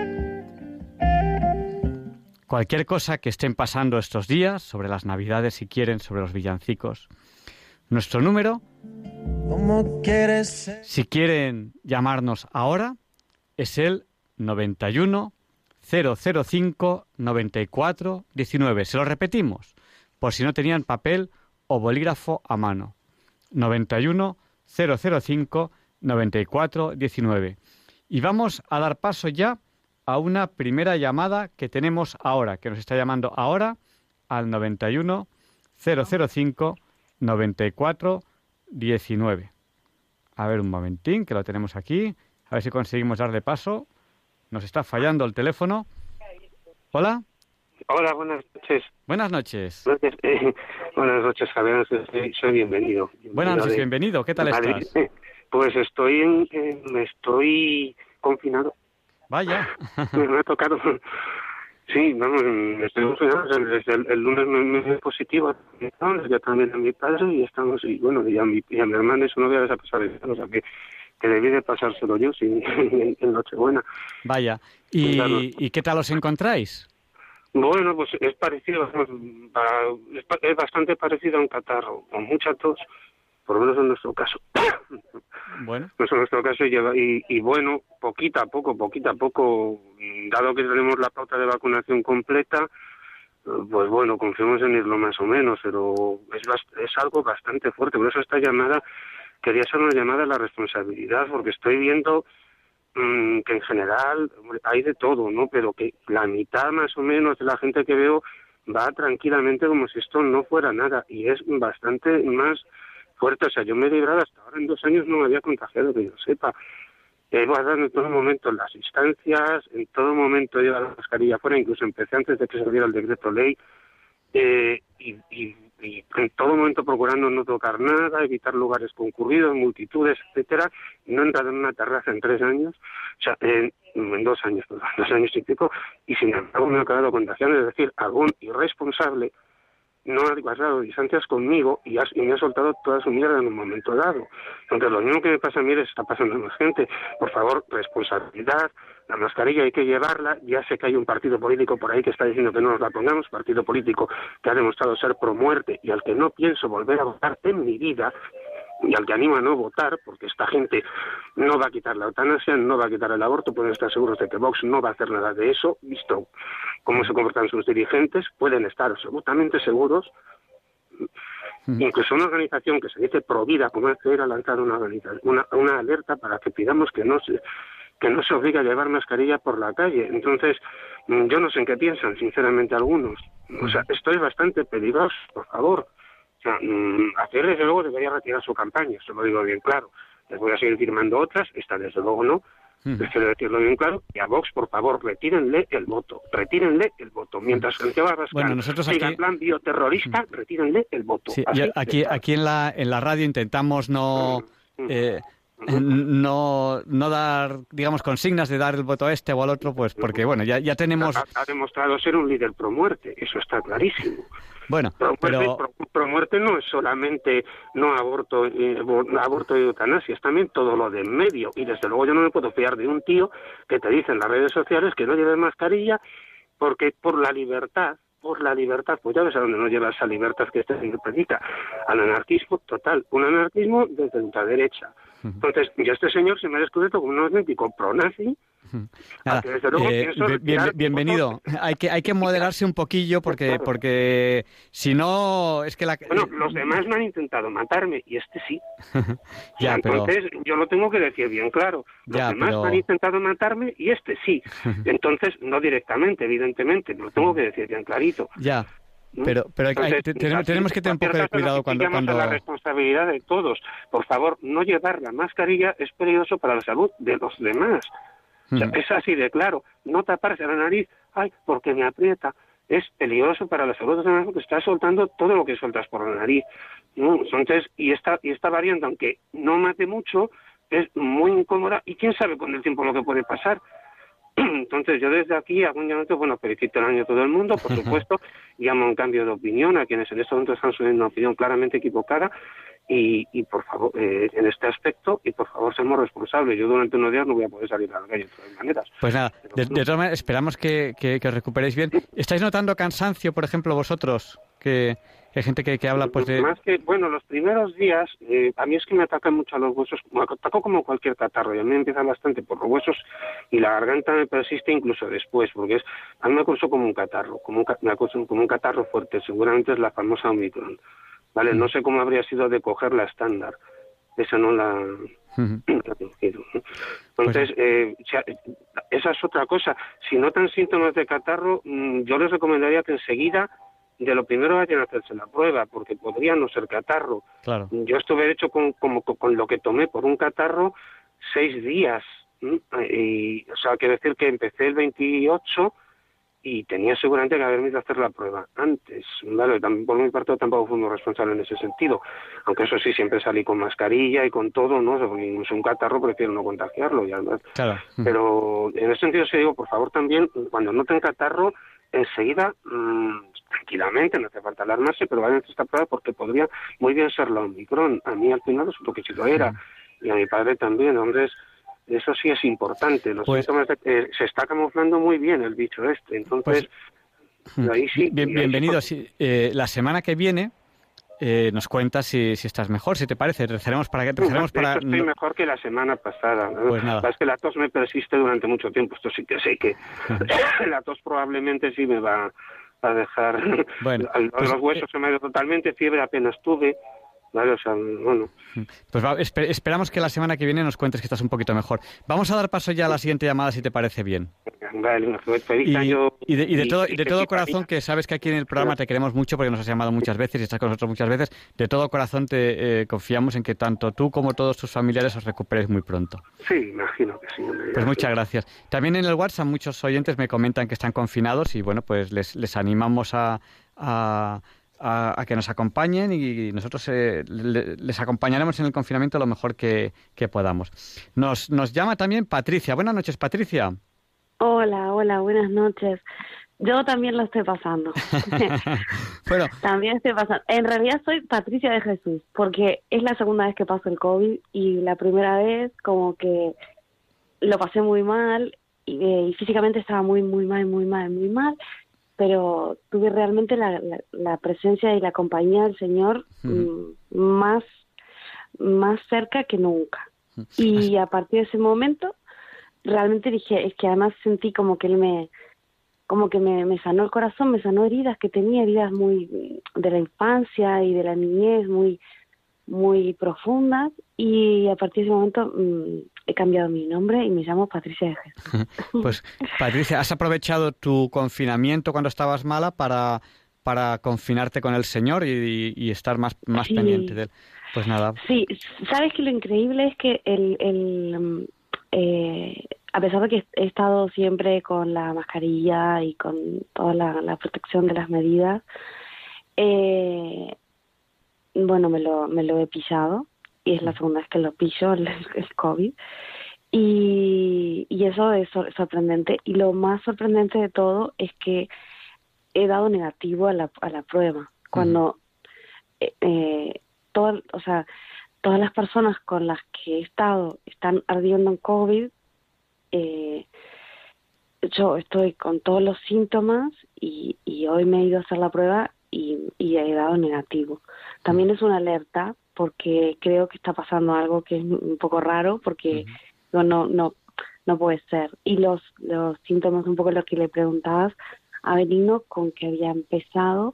cualquier cosa que estén pasando estos días, sobre las navidades si quieren, sobre los villancicos. Nuestro número, si quieren llamarnos ahora, es el 91 005 94 19. Se lo repetimos, por si no tenían papel o bolígrafo a mano. 91 005 94 19. Y vamos a dar paso ya a una primera llamada que tenemos ahora, que nos está llamando ahora al 91 005 94 19. A ver un momentín, que lo tenemos aquí. A ver si conseguimos darle paso. Nos está fallando el teléfono. Hola. Hola, buenas noches. Buenas noches. buenas noches, [LAUGHS] Javier. Soy, bienvenido. Buenas noches, bienvenido. ¿Qué tal estás? [LAUGHS] Pues estoy en, estoy confinado. Vaya. [LAUGHS] me ha tocado. Sí, vamos, estoy confinado. Desde el, lunes me, es positivo. Ya también a mi padre y estamos, y bueno, y a mi, y a mi hermana y su novia les ha pasado. O sea que que debí de pasárselo yo sí, en, Nochebuena. Vaya, ¿Y, qué tal os encontráis? Bueno, pues es parecido, es bastante parecido a un catarro, con mucha tos, por lo menos en nuestro caso. [COUGHS] Bueno. Pues en nuestro caso, y, y bueno, poquito a poco, poquito a poco, dado que tenemos la pauta de vacunación completa, pues bueno, confiamos en irlo más o menos, pero es, es algo bastante fuerte. Por eso esta llamada quería hacer una llamada a la responsabilidad, porque estoy viendo mm, que en general hay de todo, ¿no? Pero que la mitad más o menos de la gente que veo va tranquilamente como si esto no fuera nada y es bastante más fuerte. O sea, yo me he librado hasta ahora en dos años no me había contagiado, que yo sepa. He guardado en todo momento las instancias, en todo momento he llevado la mascarilla fuera, incluso empecé antes de que saliera el decreto ley. Eh, y, y y en todo momento procurando no tocar nada, evitar lugares concurridos, multitudes, etcétera, no he entrado en una terraza en tres años, o sea, en, dos años, [LAUGHS] dos años y pico, y sin embargo me ha quedado contagiando, es decir, algún irresponsable no ha guardado distancias conmigo y, y, me ha soltado toda su mierda en un momento dado. Entonces, lo mismo que me pasa a mí les está pasando a más gente. Por favor, responsabilidad, la mascarilla hay que llevarla. Ya sé que hay un partido político por ahí que está diciendo que no nos la pongamos, partido político que ha demostrado ser pro muerte y al que no pienso volver a votar en mi vida y al que animo a no votar, porque esta gente no va a quitar la eutanasia, no va a quitar el aborto, pueden estar seguros de que Vox no va a hacer nada de eso, visto cómo se comportan sus dirigentes, pueden estar absolutamente seguros. Incluso una organización que se dice pro vida, como es que era lanzar una, una, una alerta para que pidamos que no se que no se obliga a llevar mascarilla por la calle. Entonces, mm, yo no sé en qué piensan, sinceramente, algunos. O sea, estoy bastante peligroso, por favor. O sea, mm, hacer desde luego debería retirar su campaña, eso lo digo bien claro. Les voy a seguir firmando otras, esta desde luego no. Prefiero decirlo bien claro. Y a Vox, por favor, retírenle el voto. Retírenle el voto. Mientras Santiago Abascal bueno, nosotros aquí... siga plan bioterrorista, retírenle el voto. Sí, aquí, aquí en la, en la radio intentamos no... Eh, no, no dar, digamos, consignas de dar el voto a este o al otro, pues porque, bueno, ya, ya tenemos... Ha, demostrado ser un líder pro muerte, eso está clarísimo. Bueno, pro, pero... Pro, muerte no es solamente no aborto, eh, aborto y eutanasia, es también todo lo de en medio. Y desde luego yo no me puedo fiar de un tío que te dice en las redes sociales que no lleve mascarilla porque por la libertad por la libertad, pues ya ves a dónde no lleva esa libertad que este señor predica, al anarquismo total, un anarquismo desde ultraderecha. Entonces, ya este señor se me ha descubierto como un auténtico pro-nazi, eh, bienvenido. Hay que hay que [LAUGHS] moderarse un poquillo porque porque si no es que la bueno los demás me han intentado matarme y este sí. [LAUGHS] ya, entonces yo lo tengo que decir bien claro. Los demás me han intentado matarme y este sí. [LAUGHS] Entonces no directamente, evidentemente, lo tengo que decir bien clarito. Ya. Pero, pero tenemos, que tener un poco de cuidado cuando, cuando... la responsabilidad de todos. Por favor, no llevar la mascarilla es peligroso para la salud de los demás es así de claro. No taparse la nariz, ay, porque me aprieta. Es peligroso para la salud de la porque está soltando todo lo que sueltas por la nariz. Entonces, y esta, y esta variante, aunque no mate mucho, es muy incómoda y quién sabe con el tiempo lo que puede pasar. Entonces yo desde aquí hago un llamamiento, bueno, felicito el año a todo el mundo, por [LAUGHS] supuesto, llamo un cambio de opinión a quienes en este momento están subiendo una opinión claramente equivocada y, y por favor, eh, en este aspecto, y por favor, seamos responsables. Yo durante unos días no voy a poder salir a la calle de todas maneras. Pues nada, de, todas maneras, esperamos que, que, que, os recuperéis bien. ¿Estáis notando cansancio, por ejemplo, vosotros? Que, hay gente que, que habla pues de... Más que, bueno, los primeros días, eh, a mí es que me atacan mucho a los huesos, me ataco como cualquier catarro, y a mí me empieza bastante por los huesos y la garganta me persiste incluso después, porque es, a mí me acuso como un catarro, como un, me acuso como un catarro fuerte, seguramente es la famosa Omicron. ¿vale? No sé cómo habría sido de coger la estándar. Esa no la, [CLEARS THROAT] Entonces, eh, esa es otra cosa. Si notan síntomas de catarro, mm, yo les recomendaría que enseguida, de lo primero vayan a hacerse la prueba, porque podría no ser catarro. Claro. Yo estuve hecho con, como, con lo que tomé por un catarro seis días. Y, o sea, quiero decir que empecé el 28 y tenía seguramente que haberme ido a hacer la prueba antes. Vale, por mi parte tampoco fui muy responsable en ese sentido, aunque eso sí, siempre salí con mascarilla y con todo, ¿no? Incluso un catarro prefiero no contagiarlo, ya, claro. Pero en ese sentido sí digo, por favor también, cuando noten catarro, enseguida, mmm, tranquilamente, no hace falta alarmarse, pero vayan a esta prueba porque podría muy bien ser la Omicron. A mí al final es un poquito lo era, y a mi padre también, hombre, eso sí es importante. Los Pues- síntomas de- eh, se está camuflando muy bien el bicho este. Entonces, ahí sí. Bien- y ahí bienvenido. Sí, eh, la semana que viene eh, nos cuentas si, si estás mejor, si te parece. Rezaremos para que rezaremos de para hecho, estoy mejor que la semana pasada. ¿no? Pues nada. Es que la tos me persiste durante mucho tiempo. Esto sí que sé que [LAUGHS] [LAUGHS] la tos probablemente sí me va a dejar. Bueno, [LAUGHS] pues, los huesos se me ha ido totalmente, fiebre apenas tuve. ¿Vale? O sea, bueno. Pues va- espe- esperamos que la semana que viene nos cuentes que estás un poquito mejor. Vamos a dar paso ya a la siguiente llamada si te parece bien. Vale, una feliz Y, año. y de, y de y- todo, y de corazón, que sabes que aquí en el programa te queremos mucho porque nos has llamado muchas veces y estás con nosotros muchas veces, de todo corazón te eh, confiamos en que tanto tú como todos tus familiares os recuperéis muy pronto. Sí, imagino que sí. hombre, Pues muchas gracias. También en el WhatsApp muchos oyentes me comentan que están confinados y bueno, pues les, les animamos a, a, a- a que nos acompañen y nosotros eh, le- les acompañaremos en el confinamiento lo mejor que, que podamos. Nos, nos llama también Patricia. Buenas noches, Patricia. Hola, hola, buenas noches. Yo también lo estoy pasando. [LAUGHS] bueno, también estoy pasando. En realidad soy Patricia de Jesús, porque es la segunda vez que paso el COVID y la primera vez como que lo pasé muy mal y, eh, y físicamente estaba muy, muy mal, muy mal, muy mal, pero tuve realmente la, la, la presencia y la compañía del Señor mm, más, más cerca que nunca. Y a partir de ese momento realmente dije, es que además sentí como que él me, como que me, me sanó el corazón, me sanó heridas que tenía, heridas muy de la infancia y de la niñez, muy, muy profundas, y a partir de ese momento mm, he cambiado mi nombre y me llamo Patricia de Jesús. [LAUGHS] pues Patricia, ¿has aprovechado tu confinamiento cuando estabas mala para, para confinarte con el Señor y, y estar más, más Sí. pendiente de él? Pues nada, Sí, sabes que lo increíble es que el, el mm, eh, a pesar de que he estado siempre con la mascarilla y con toda la, la protección de las medidas, eh, bueno, me lo, me lo he pillado y es la segunda vez que lo pillo, [LAUGHS] el, el COVID. Y, y eso es sor- sorprendente. Y lo más sorprendente de todo es que he dado negativo a la, a la prueba. Cuando eh, eh, todo- o sea, todas las personas con las que he estado están ardiendo en COVID, eh, yo estoy con todos los síntomas y, y hoy me he ido a hacer la prueba y, y he dado negativo. También es una alerta porque creo que está pasando algo que es un poco raro porque digo, no, no, no puede ser. Y los, los síntomas, un poco lo que le preguntabas a Benigno, con que había empezado,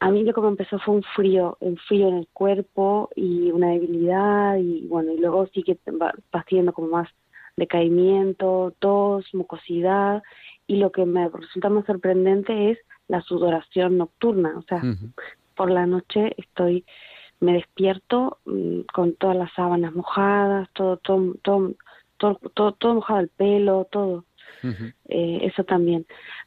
a mí lo que me empezó fue un frío, un frío en el cuerpo y una debilidad y bueno, y luego sí que va- vas teniendo como más decaimiento, tos, mucosidad. Y lo que me resulta más sorprendente es la sudoración nocturna, o sea, por la noche estoy me despierto mm, con todas las sábanas mojadas, todo todo todo todo, todo, todo mojado el pelo, todo eh, eso también.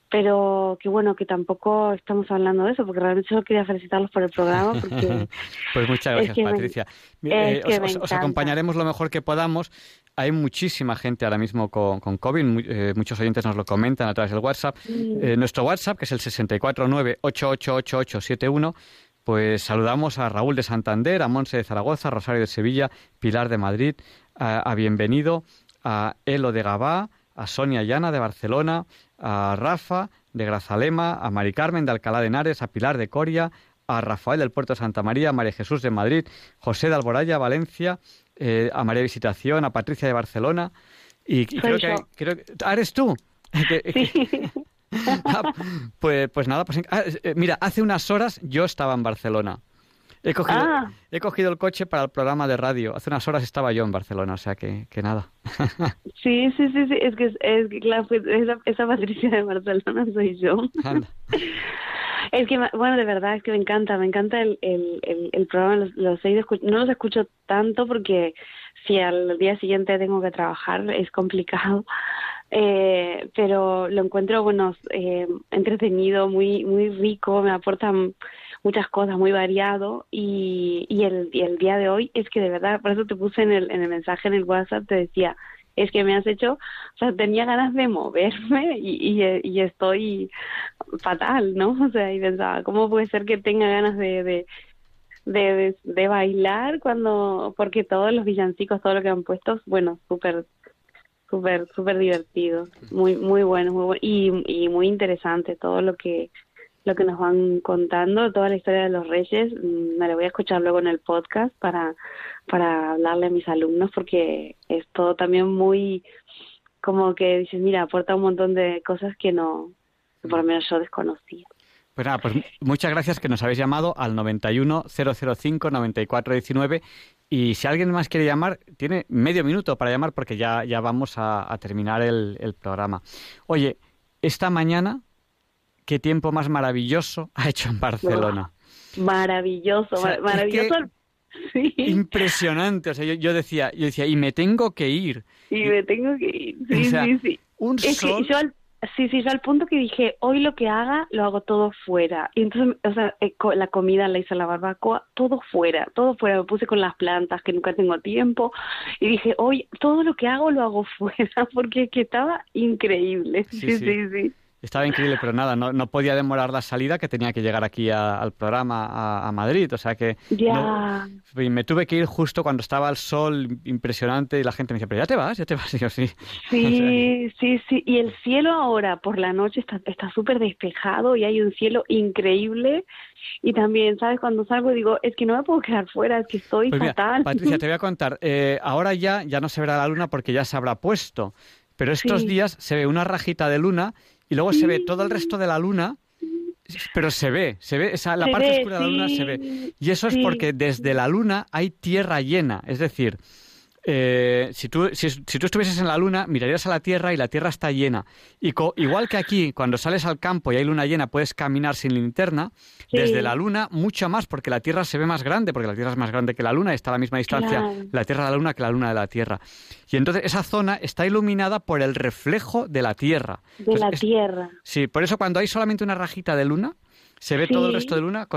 Pero que bueno, que tampoco estamos hablando de eso, porque realmente solo quería felicitarlos por el programa, porque [LAUGHS] Pues muchas [LAUGHS] Es gracias, que Patricia. Eh, os, acompañaremos lo mejor que podamos. Hay muchísima gente ahora mismo con, con COVID, mu- eh, muchos oyentes nos lo comentan a través del WhatsApp. Mm. Eh, nuestro WhatsApp, que es el 649-888871, Pues saludamos a Raúl de Santander, a Monse de Zaragoza, a Rosario de Sevilla, Pilar de Madrid, a, Bienvenido, a Elo de Gabá, a Sonia Llana de Barcelona, a Rafa de Grazalema, a Mari Carmen de Alcalá de Henares, a Pilar de Coria, a Rafael del Puerto de Santa María, a María Jesús de Madrid, José de Alboraya, Valencia, eh, a María Visitación, a Patricia de Barcelona. Y, creo, que, creo que... ¿Ah, ¿Eres tú? [LAUGHS] Sí. [LAUGHS] Ah, pues, pues nada, pues ah, eh, mira, hace unas horas yo estaba en Barcelona. He cogido, ah. he cogido el coche para el programa de radio. Hace unas horas estaba yo en Barcelona, o sea que, que nada. [LAUGHS] Sí, sí, sí, sí. Es que, es esa, esa, Patricia de Barcelona soy yo. [LAUGHS] Es que, bueno, de verdad, es que me encanta, me encanta el, el, el, programa, los, los no los escucho tanto porque si al día siguiente tengo que trabajar es complicado, eh, pero lo encuentro, bueno, eh, entretenido, muy, muy rico, me aporta muchas cosas, muy variado y, y, el, y el día de hoy es que de verdad, por eso te puse en el, en el mensaje en el WhatsApp, te decía, es que me has hecho, o sea, tenía ganas de moverme y, y, estoy fatal, ¿no? O sea, y pensaba, ¿cómo puede ser que tenga ganas de, de, de, de bailar cuando, porque todos los villancicos, todo lo que han puesto, bueno, súper súper súper divertido. Muy muy bueno muy y, y muy interesante todo lo que lo que nos van contando toda la historia de los reyes. Mm, me lo voy a escuchar luego en el podcast para para hablarle a mis alumnos porque es todo también muy como que dices mira aporta un montón de cosas que no por lo menos yo desconocía. Pues nada, pues muchas gracias que nos habéis llamado al 91 005 9419 y si alguien más quiere llamar, tiene medio minuto para llamar porque ya, ya vamos a, terminar el, programa. Oye, esta mañana, ¿qué tiempo más maravilloso ha hecho en Barcelona? maravilloso, maravilloso. [LAUGHS] Sí. Impresionante. O sea, yo, decía, yo decía, y me tengo que ir. Y me tengo que ir. Sí, sí, sí. Un sol... Sí, sí, yo al punto que dije, hoy lo que haga, lo hago todo fuera. Y entonces, o sea, eh, la comida la hice la barbacoa, todo fuera, todo fuera. Me puse con las plantas, que nunca tengo tiempo. Y dije, hoy todo lo que hago, lo hago [LAUGHS] fuera, porque que estaba increíble. sí. sí. sí. Estaba increíble, pero nada, no, no podía demorar la salida que tenía que llegar aquí al programa a, Madrid. O sea que ya. me tuve que ir justo cuando estaba el sol impresionante y la gente me decía, pero ya te vas, ya te vas. [LAUGHS] Y yo, sí. Sí, [LAUGHS] sí, sí. Y el cielo ahora por la noche está súper despejado y hay un cielo increíble. Y también, ¿sabes? Cuando salgo digo, es que no me puedo quedar fuera, es que estoy pues fatal. Patricia, te [LAUGHS] voy a contar. Eh, ahora ya, ya no se verá la luna porque ya se habrá puesto. Pero estos días se ve una rajita de luna y luego se ve todo el resto de la luna, pero se ve, se ve, esa, la parte oscura de la luna se ve. Y eso es porque desde la luna hay tierra llena, es decir, eh, si, tú, si, tú estuvieses en la luna, mirarías a la Tierra y la Tierra está llena. Y igual que aquí, cuando sales al campo y hay luna llena, puedes caminar sin linterna, desde la luna mucho más, porque la Tierra se ve más grande, porque la Tierra es más grande que la luna, está a la misma distancia la Tierra de la luna que la luna de la Tierra. Y entonces esa zona está iluminada por el reflejo de la Tierra. De la Tierra. Sí, por eso cuando hay solamente una rajita de luna, se ve todo el resto de luna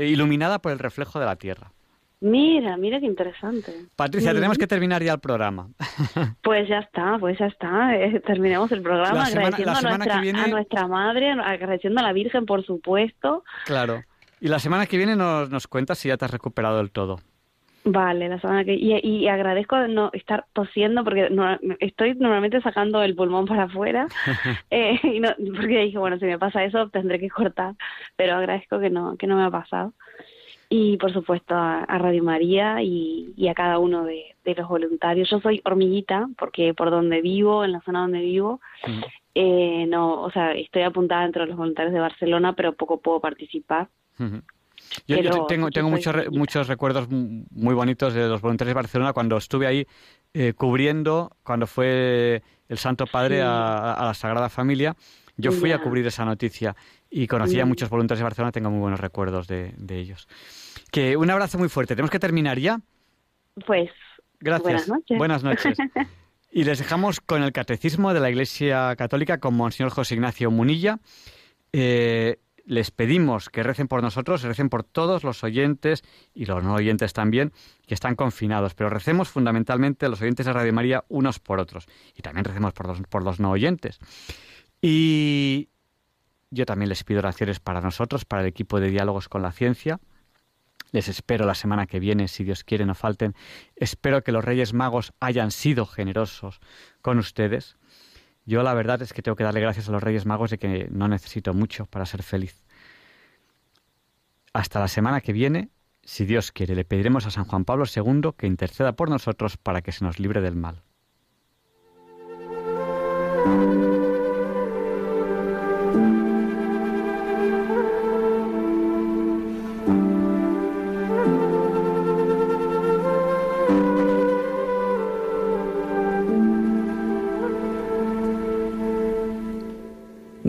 iluminada por el reflejo de la Tierra. Mira, mira qué interesante. Patricia, tenemos que terminar ya el programa. [LAUGHS] Pues ya está, pues ya está. Eh, terminemos el programa agradeciendo a, nuestra, a nuestra madre, agradeciendo a la Virgen, por supuesto. Claro. Y la semana que viene nos, nos cuentas si ya te has recuperado del todo. Vale, la semana que y, y agradezco no estar tosiendo porque no, estoy normalmente sacando el pulmón para afuera [LAUGHS] eh, y no, porque dije bueno si me pasa eso tendré que cortar, pero agradezco que no que no me ha pasado y por supuesto a, Radio María y, a cada uno de, los voluntarios. Yo soy hormiguita porque por donde vivo, en la zona donde vivo, eh, no, o sea, estoy apuntada entre los voluntarios de Barcelona, pero poco puedo participar. Yo, tengo, tengo muchos, muchos recuerdos muy bonitos de los voluntarios de Barcelona cuando estuve ahí eh, cubriendo, cuando fue el Santo Padre a, la Sagrada Familia. Yo fui a cubrir esa noticia y conocí a muchos voluntarios de Barcelona, tengo muy buenos recuerdos de, de ellos. Que un abrazo muy fuerte. ¿Tenemos que terminar ya? Pues. Gracias. Buenas noches. [LAUGHS] Y les dejamos con el Catecismo de la Iglesia Católica con Monseñor José Ignacio Munilla. Eh, les pedimos que recen por nosotros, recen por todos los oyentes y los no oyentes también que están confinados, pero recemos fundamentalmente los oyentes de Radio María unos por otros y también recemos por los, por los no oyentes. Y yo también les pido oraciones para nosotros, para el equipo de diálogos con la ciencia, Les espero la semana que viene, si Dios quiere, no falten. Espero que los Reyes Magos hayan sido generosos con ustedes. Yo la verdad es que tengo que darle gracias a los Reyes Magos de que no necesito mucho para ser feliz. Hasta la semana que viene, si Dios quiere, le pediremos a San Juan Pablo II que interceda por nosotros para que se nos libre del mal.